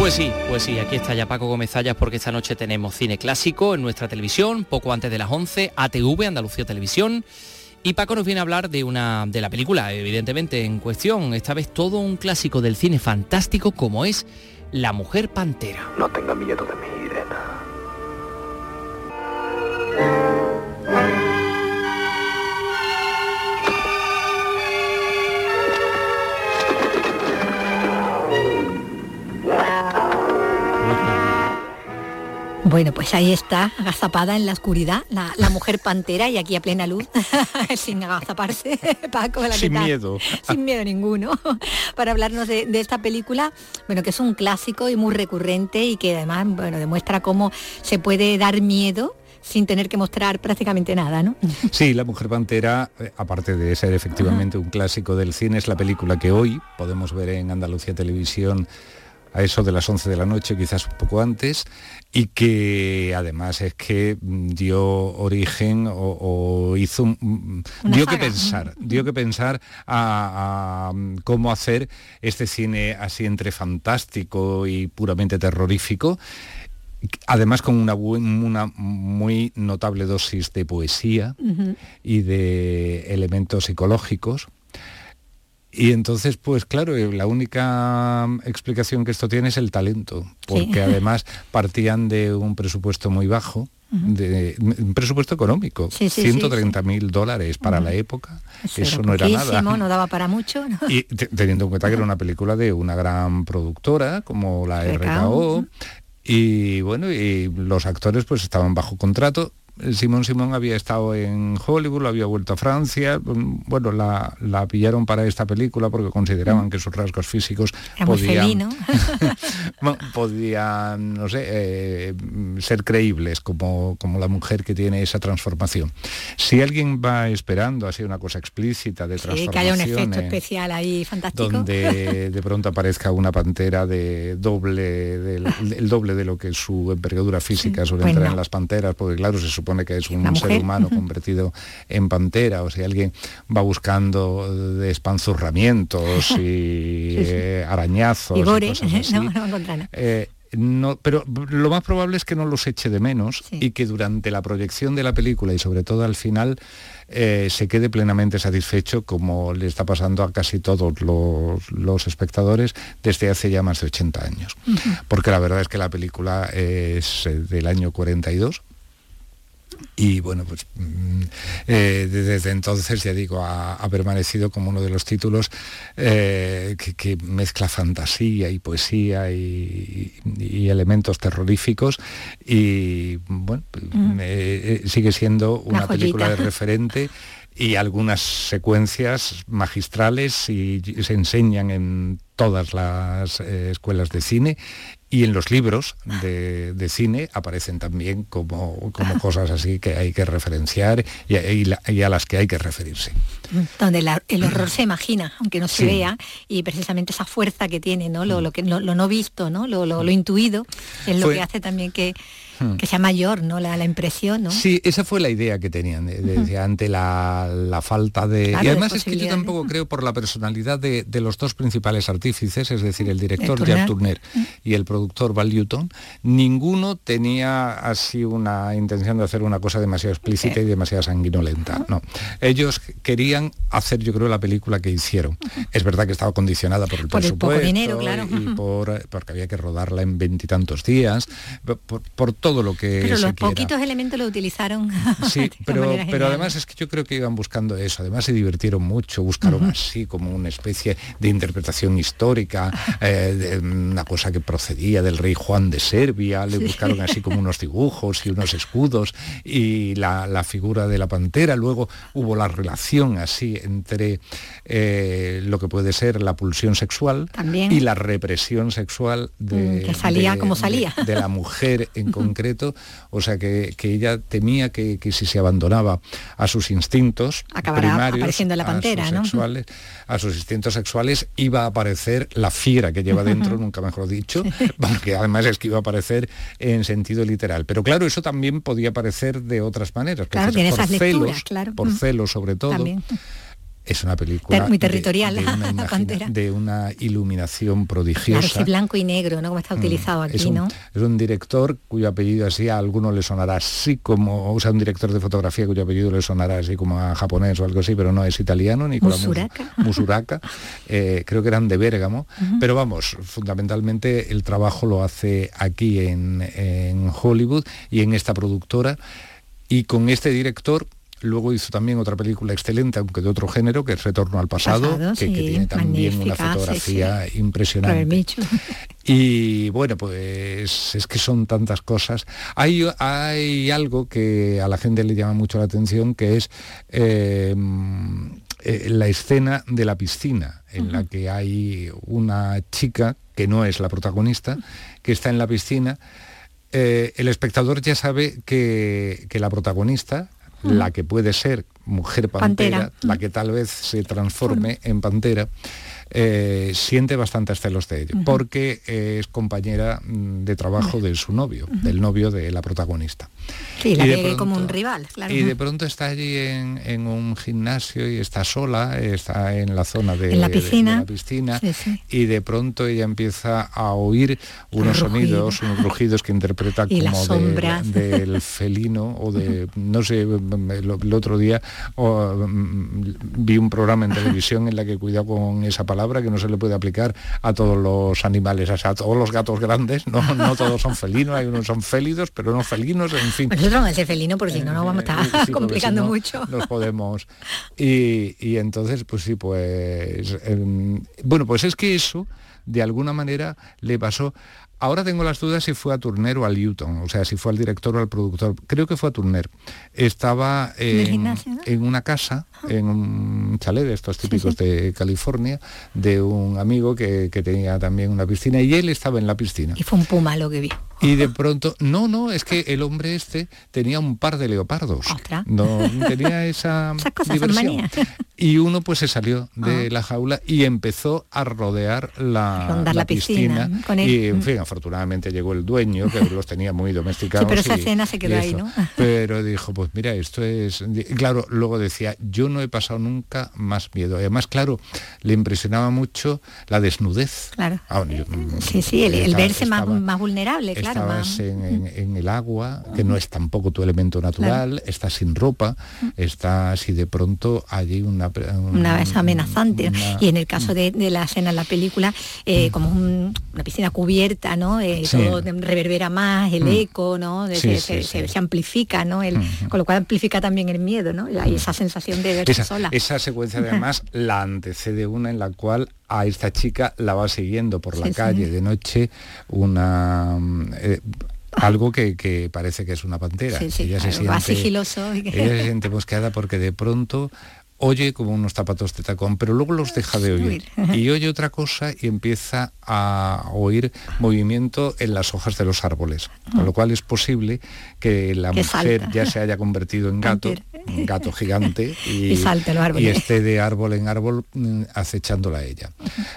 Pues sí, pues sí, aquí está ya Paco Gómez Zayas porque esta noche tenemos cine clásico en nuestra televisión, poco antes de las 11, ATV, Andalucía Televisión. Y Paco nos viene a hablar de una de la película, evidentemente, en cuestión, esta vez todo un clásico del cine fantástico como es La Mujer Pantera. No tenga miedo de mí, Bueno, pues ahí está, agazapada en la oscuridad, la, la mujer pantera y aquí a plena luz, [laughs] sin agazaparse, [laughs] Paco. ¿qué Sin tal? miedo. Sin miedo ninguno, [laughs] para hablarnos de, de esta película, bueno, que es un clásico y muy recurrente y que además, bueno, demuestra cómo se puede dar miedo sin tener que mostrar prácticamente nada, ¿no? Sí, La Mujer Pantera, eh, aparte de ser efectivamente un clásico del cine, es la película que hoy podemos ver en Andalucía Televisión a eso de las 11 de la noche, quizás un poco antes, y que además es que mm, dio origen o, o hizo un- mm, dio que pensar, dio que pensar a, a, mm, cómo hacer este cine así entre fantástico y puramente terrorífico además con una, una muy notable dosis de poesía y de elementos psicológicos. Y entonces, pues claro, eh, la única explicación que esto tiene es el talento, porque Sí. además partían de un presupuesto muy bajo, de, un presupuesto económico, Sí, sí, sí, 130 mil dólares para la época, eso, no era nada. no daba para mucho, ¿no? Y te- teniendo en cuenta que era una película de una gran productora como la RKO, RKO, y bueno, y los actores pues estaban bajo contrato. Simón Simón había estado en Hollywood, lo había vuelto a Francia, mm, bueno, la, la pillaron para esta película porque consideraban que sus rasgos físicos Era podían, [laughs] bueno, podían, no sé, eh, ser creíbles como, como la mujer que tiene esa transformación. Si alguien va esperando así una cosa explícita de Sí, transformación, que haya un efecto especial ahí fantástico. donde de pronto aparezca una pantera de doble del, el doble de lo que su envergadura física suele pues entrar no. en las panteras, porque claro, se supone que es un ser humano convertido en pantera, o si alguien va buscando despanzurramientos [laughs] y Sí, sí. eh, arañazos y y gore, cosas [laughs] así, no, no eh, no, pero lo más probable es que no los eche de menos y que durante la proyección de la película y sobre todo al final eh, se quede plenamente satisfecho como le está pasando a casi todos los, espectadores desde hace ya más de 80 años. Porque la verdad es que la película es del año 42 y bueno, pues mm, eh, desde entonces, ya digo, ha, permanecido como uno de los títulos eh, que, mezcla fantasía y poesía y, elementos terroríficos. Y bueno, pues, eh, sigue siendo una película de [laughs] referente y algunas secuencias magistrales y se enseñan en todas las escuelas de cine y en los libros de, cine aparecen también como, como, cosas así que hay que referenciar y, a las que hay que referirse. Donde el [clears throat] horror se imagina, aunque no se vea, y precisamente esa fuerza que tiene, ¿no? Lo, que, lo, no visto, ¿no? Lo, lo, intuido, es lo que hace también que, Hmm. que sea mayor, ¿no? La, impresión, ¿no? Sí, esa fue la idea que tenían, ante la, falta de... y además es que yo tampoco creo por la personalidad de, los dos principales artífices, es decir, el director Jack Turner y el productor Val Newton, ninguno tenía así una intención de hacer una cosa demasiado explícita y demasiado sanguinolenta. No, ellos querían hacer, yo creo, la película que hicieron. Es verdad que estaba condicionada por el presupuesto dinero, claro. y, por, porque había que rodarla en veintitantos días, por, por todo lo que pero los poquitos elementos lo utilizaron [laughs] sí pero pero además es que yo creo que iban buscando eso. Además se divirtieron mucho buscaron así como una especie de interpretación histórica eh, de una cosa que procedía del rey Juan de Serbia le buscaron así como unos dibujos y unos escudos y la, figura de la pantera. Luego hubo la relación así entre eh, lo que puede ser la pulsión sexual y la represión sexual de, mm, que salía como salía. [laughs] de la mujer en concreto, o sea que, ella temía que, si se abandonaba a sus instintos primarios, la pantera, a sus, sexuales, a sus instintos sexuales iba a aparecer la fiera que lleva dentro, nunca mejor dicho, [laughs] porque además es que iba a aparecer en sentido literal. Pero claro, eso también podía aparecer de otras maneras, claro, por, esas lecturas, claro. por celos sobre todo es una película muy territorial de, una, [laughs] iluminación prodigiosa. claro, blanco y negro no como está mm, utilizado aquí es un, no es un director cuyo apellido así a alguno le sonará así como o sea un director de fotografía cuyo apellido le sonará así como a japonés o algo así pero no es italiano ni Musuraka, [laughs] Musuraka. Eh, creo que eran de Bérgamo. Pero vamos fundamentalmente el trabajo lo hace aquí en, en Hollywood y en esta productora. Y con este director Luego hizo también otra película excelente, aunque de otro género, que es Retorno al Pasado, que, tiene también una fotografía impresionante. [laughs] Y bueno, pues es que son tantas cosas. Hay, hay algo que a la gente le llama mucho la atención, que es eh, eh, la escena de la piscina, en la que hay una chica, que no es la protagonista, que está en la piscina. Eh, el espectador ya sabe que, que la protagonista, la que puede ser mujer pantera, la que tal vez se transforme en pantera, eh, siente bastantes celos de ello, porque es compañera mm, de trabajo de su novio, del novio de la protagonista. Sí, la y como un rival, Y de pronto está allí en, un gimnasio y está sola, está en la zona de, la piscina, y de pronto ella empieza a oír unos sonidos, unos rugidos que interpreta [laughs] como del felino o de, [laughs] no sé, el, otro día mm, vi un programa en televisión en la que cuidado con esa palabra que no se le puede aplicar a todos los animales, o sea, a todos los gatos grandes, no, no todos son felinos, hay unos son félidos, pero no felinos, en fin. Nosotros vamos a ser felino porque si no nos vamos a estar eh, complicando mucho. Nos podemos. Y, entonces, pues sí, pues... Em, bueno, pues es que eso, de alguna manera, le pasó Ahora tengo las dudas si fue a Turner o a Newton, o sea, si fue al director o al productor. Creo que fue a Turner. Estaba en, una casa, en un chalet de estos típicos de California, de un amigo que, tenía también una piscina y él estaba en la piscina. Y fue un puma lo que vi. Y de pronto, no, no, es que el hombre este tenía un par de leopardos. No tenía esa [laughs] diversión. y uno pues se salió de la jaula y empezó a rodear la, Rondar la piscina, piscina, con él. y en fin afortunadamente llegó el dueño que [laughs] los tenía muy domesticados Sí, pero esa y- escena se quedó ahí. ¿no? [laughs] pero dijo pues mira esto es claro luego decía yo no he pasado nunca más miedo además claro le impresionaba mucho la desnudez Claro. Ah, bueno, yo, mm, Sí, sí, el, el estaba- verse más, estaba- más vulnerable, claro. Estabas más- en, en- en el agua, que no es tampoco tu elemento natural, estás sin ropa, estás y de pronto allí una... una vez amenazante. una- Y en el caso de, de la escena en la película, eh, como un- una piscina cubierta, ¿no? Eh, Sí. Todo reverbera más, el Mm. eco, ¿no? De- Sí, se, sí, se- se- se amplifica, ¿no? El- Con lo cual amplifica también el miedo, ¿no? Y esa sensación de verse Esa, sola. esa secuencia [laughs] además la antecede una en la cual a esta chica la va siguiendo por la calle de noche una... mm, eh, algo que, que parece que es una pantera. Sí, sí, ella se claro, va siente, sigiloso ella se siente mosqueada porque de pronto oye como unos zapatos de tacón, pero luego los deja de oír. Y oye otra cosa y empieza a oír movimiento en las hojas de los árboles. Con lo cual es posible que la Que mujer salta. ya se haya convertido en gato, un gato gigante, [laughs] y, Y y esté de árbol en árbol mm, acechándola a ella.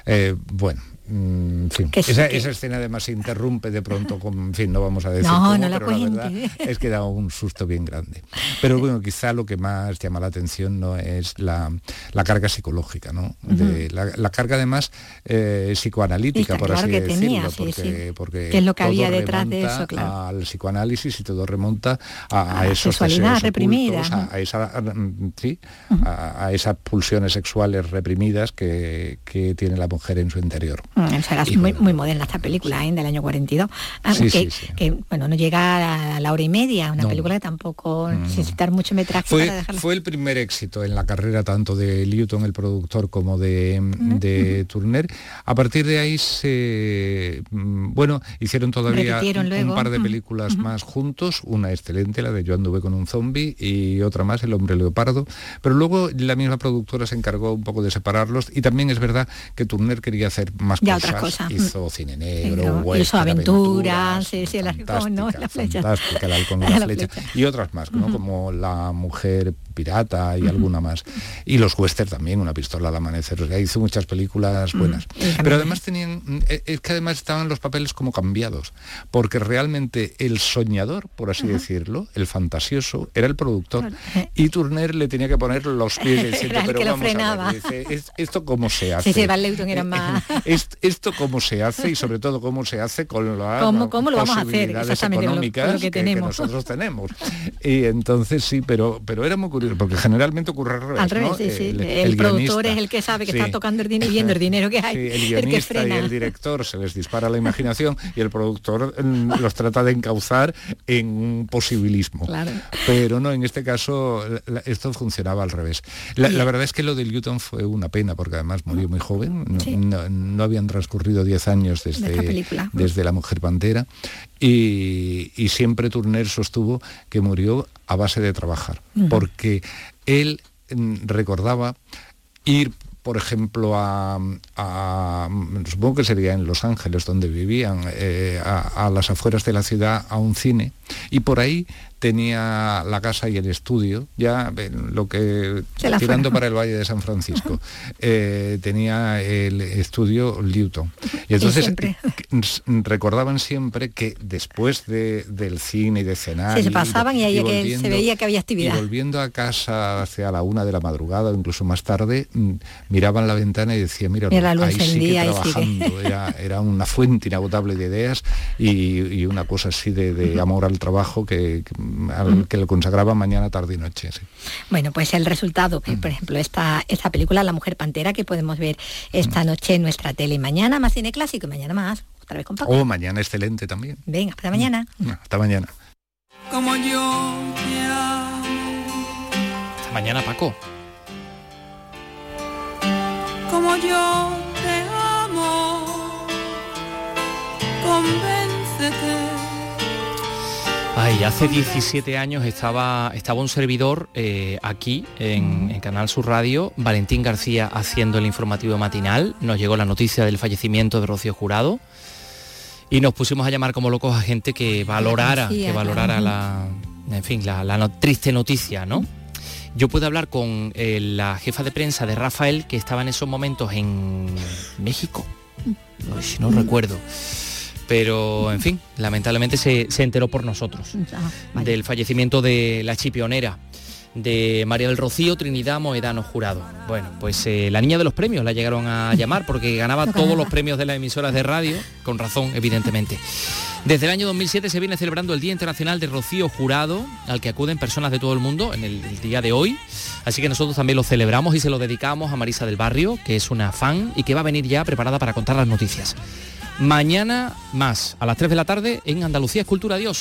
Eh, bueno. Mm, En fin, Que sí, esa, que- esa escena además se interrumpe de pronto con, en fin, no vamos a decir No, cómo, no la pero la verdad es que da un susto bien grande. Pero bueno, quizá lo que más llama la atención no es la, la carga psicológica, ¿no? De- la, la carga además eh, psicoanalítica, Está por claro así que decirlo, tenía, sí, porque, sí. porque ¿Qué es lo que había detrás de eso, claro? al psicoanálisis y todo remonta a, a A la esos deseos reprimida, ocultos, ¿no? a, esa, mm, sí, a, a esas pulsiones sexuales reprimidas que, que tiene la mujer en su interior. Mm, o sea, era muy, muy moderna esta película, ¿eh? del año 42. Ah, Sí, que, sí, sí. que, bueno, no llega a la hora y media, una No. película que tampoco necesitar mucho metraje Fue, para dejarla. fue el primer éxito en la carrera tanto de Newton, el productor, como de, de Turner. A partir de ahí se mm, bueno, hicieron todavía un, par de películas más juntos, una excelente, la de Yo anduve con un zombie, y otra más, El hombre leopardo. Pero luego la misma productora se encargó un poco de separarlos y también es verdad que Turner quería hacer más Ya otras cosas. Hizo cine negro, hizo aventuras, sí, sí, el halcón, ¿no? La flecha. fantástica, el halcón [laughs] y la, flecha. Y otras más, ¿no? Como La mujer pirata y alguna más. Y los western también, Una pistola al amanecer. O sea, hizo muchas películas buenas. Pero además tenían, eh, es que además estaban los papeles como cambiados, porque realmente el soñador, por así decirlo, el fantasioso, era el productor. Y Turner le tenía que poner los pies diciendo, [laughs] pero vamos a ver", frenaba. dice, "¿Es- ¿esto cómo se hace? [laughs] Sí, sí, Van Leuton era más... esto cómo se hace y sobre todo cómo se hace con las [laughs] ¿Cómo- cómo lo vamos a hacer? posibilidades Exactamente, con lo- con lo económicas que que, tenemos. nosotros tenemos. Y entonces sí, pero pero era muy curioso porque generalmente ocurre al revés. Al revés, ¿no? sí, sí. El, el productor es el que sabe que Sí. está tocando el dinero y viendo el dinero que hay. Sí, el el que guionista y el director se les dispara la imaginación y el productor mm, los trata de encauzar en un posibilismo. Claro. Pero no, en este caso la- esto funcionaba al revés. La, la verdad es que lo de Newton fue una pena porque además murió muy joven. No, Sí. no- no habían transcurrido 10 años desde, desde La Mujer Pantera y, y siempre Turner sostuvo que murió a base de trabajar porque él mm, recordaba ir por ejemplo, a, a- supongo que sería en Los Ángeles, donde vivían, eh, a, a las afueras de la ciudad, a un cine, y por ahí tenía la casa y el estudio, ya lo que tirando para el Valle de San Francisco, [laughs] eh, tenía el estudio Newton. Y entonces siempre. [laughs] recordaban siempre que después de- del cine y de cenar Sí, se pasaban y ahí se veía que había actividad. y volviendo a casa hacia la una de la madrugada o incluso más tarde, mm, miraban la ventana y decía, mira, Mira, ahí sigue encendida, ahí sigue". trabajando. [laughs] Era, era una fuente inagotable de ideas y, y una cosa así de, de amor al trabajo que, que- al que le consagraba mañana, tarde y noche. sí. Bueno, pues el resultado, Mm. eh, por ejemplo, esta, esta película La Mujer Pantera que podemos ver esta Mm. noche en nuestra tele. Mañana más cine clásico, y mañana más, otra vez con Paco. Oh, mañana excelente también. Venga, hasta mañana. Hasta mañana. Como yo te amo. Hasta mañana, Paco. como yo te amo. Convéncete. Ay, hace 17 años estaba, estaba un servidor eh, aquí en, en Canal Sur Radio, Valentín García haciendo el informativo matinal. Nos llegó la noticia del fallecimiento de Rocío Jurado y nos pusimos a llamar como locos a gente que valorara, que valorara la, en fin, la, la no- triste noticia, ¿no? Yo pude hablar con eh, la jefa de prensa de Rafael, que estaba en esos momentos en México, no, si no recuerdo. Pero, en fin, lamentablemente se, se enteró por nosotros del fallecimiento de la chipionera de María del Rocío Trinidad Moedano Jurado. Bueno, pues eh, la niña de los premios la llegaron a llamar porque ganaba No todos los premios de las emisoras de radio, con razón, evidentemente. Desde el año 2007 se viene celebrando el Día Internacional de Rocío Jurado, al que acuden personas de todo el mundo en el, el día de hoy. Así que nosotros también lo celebramos y se lo dedicamos a Marisa del Barrio, que es una fan y que va a venir ya preparada para contar las noticias. Mañana más, a las 3 de la tarde, en Andalucía Escultura. Yo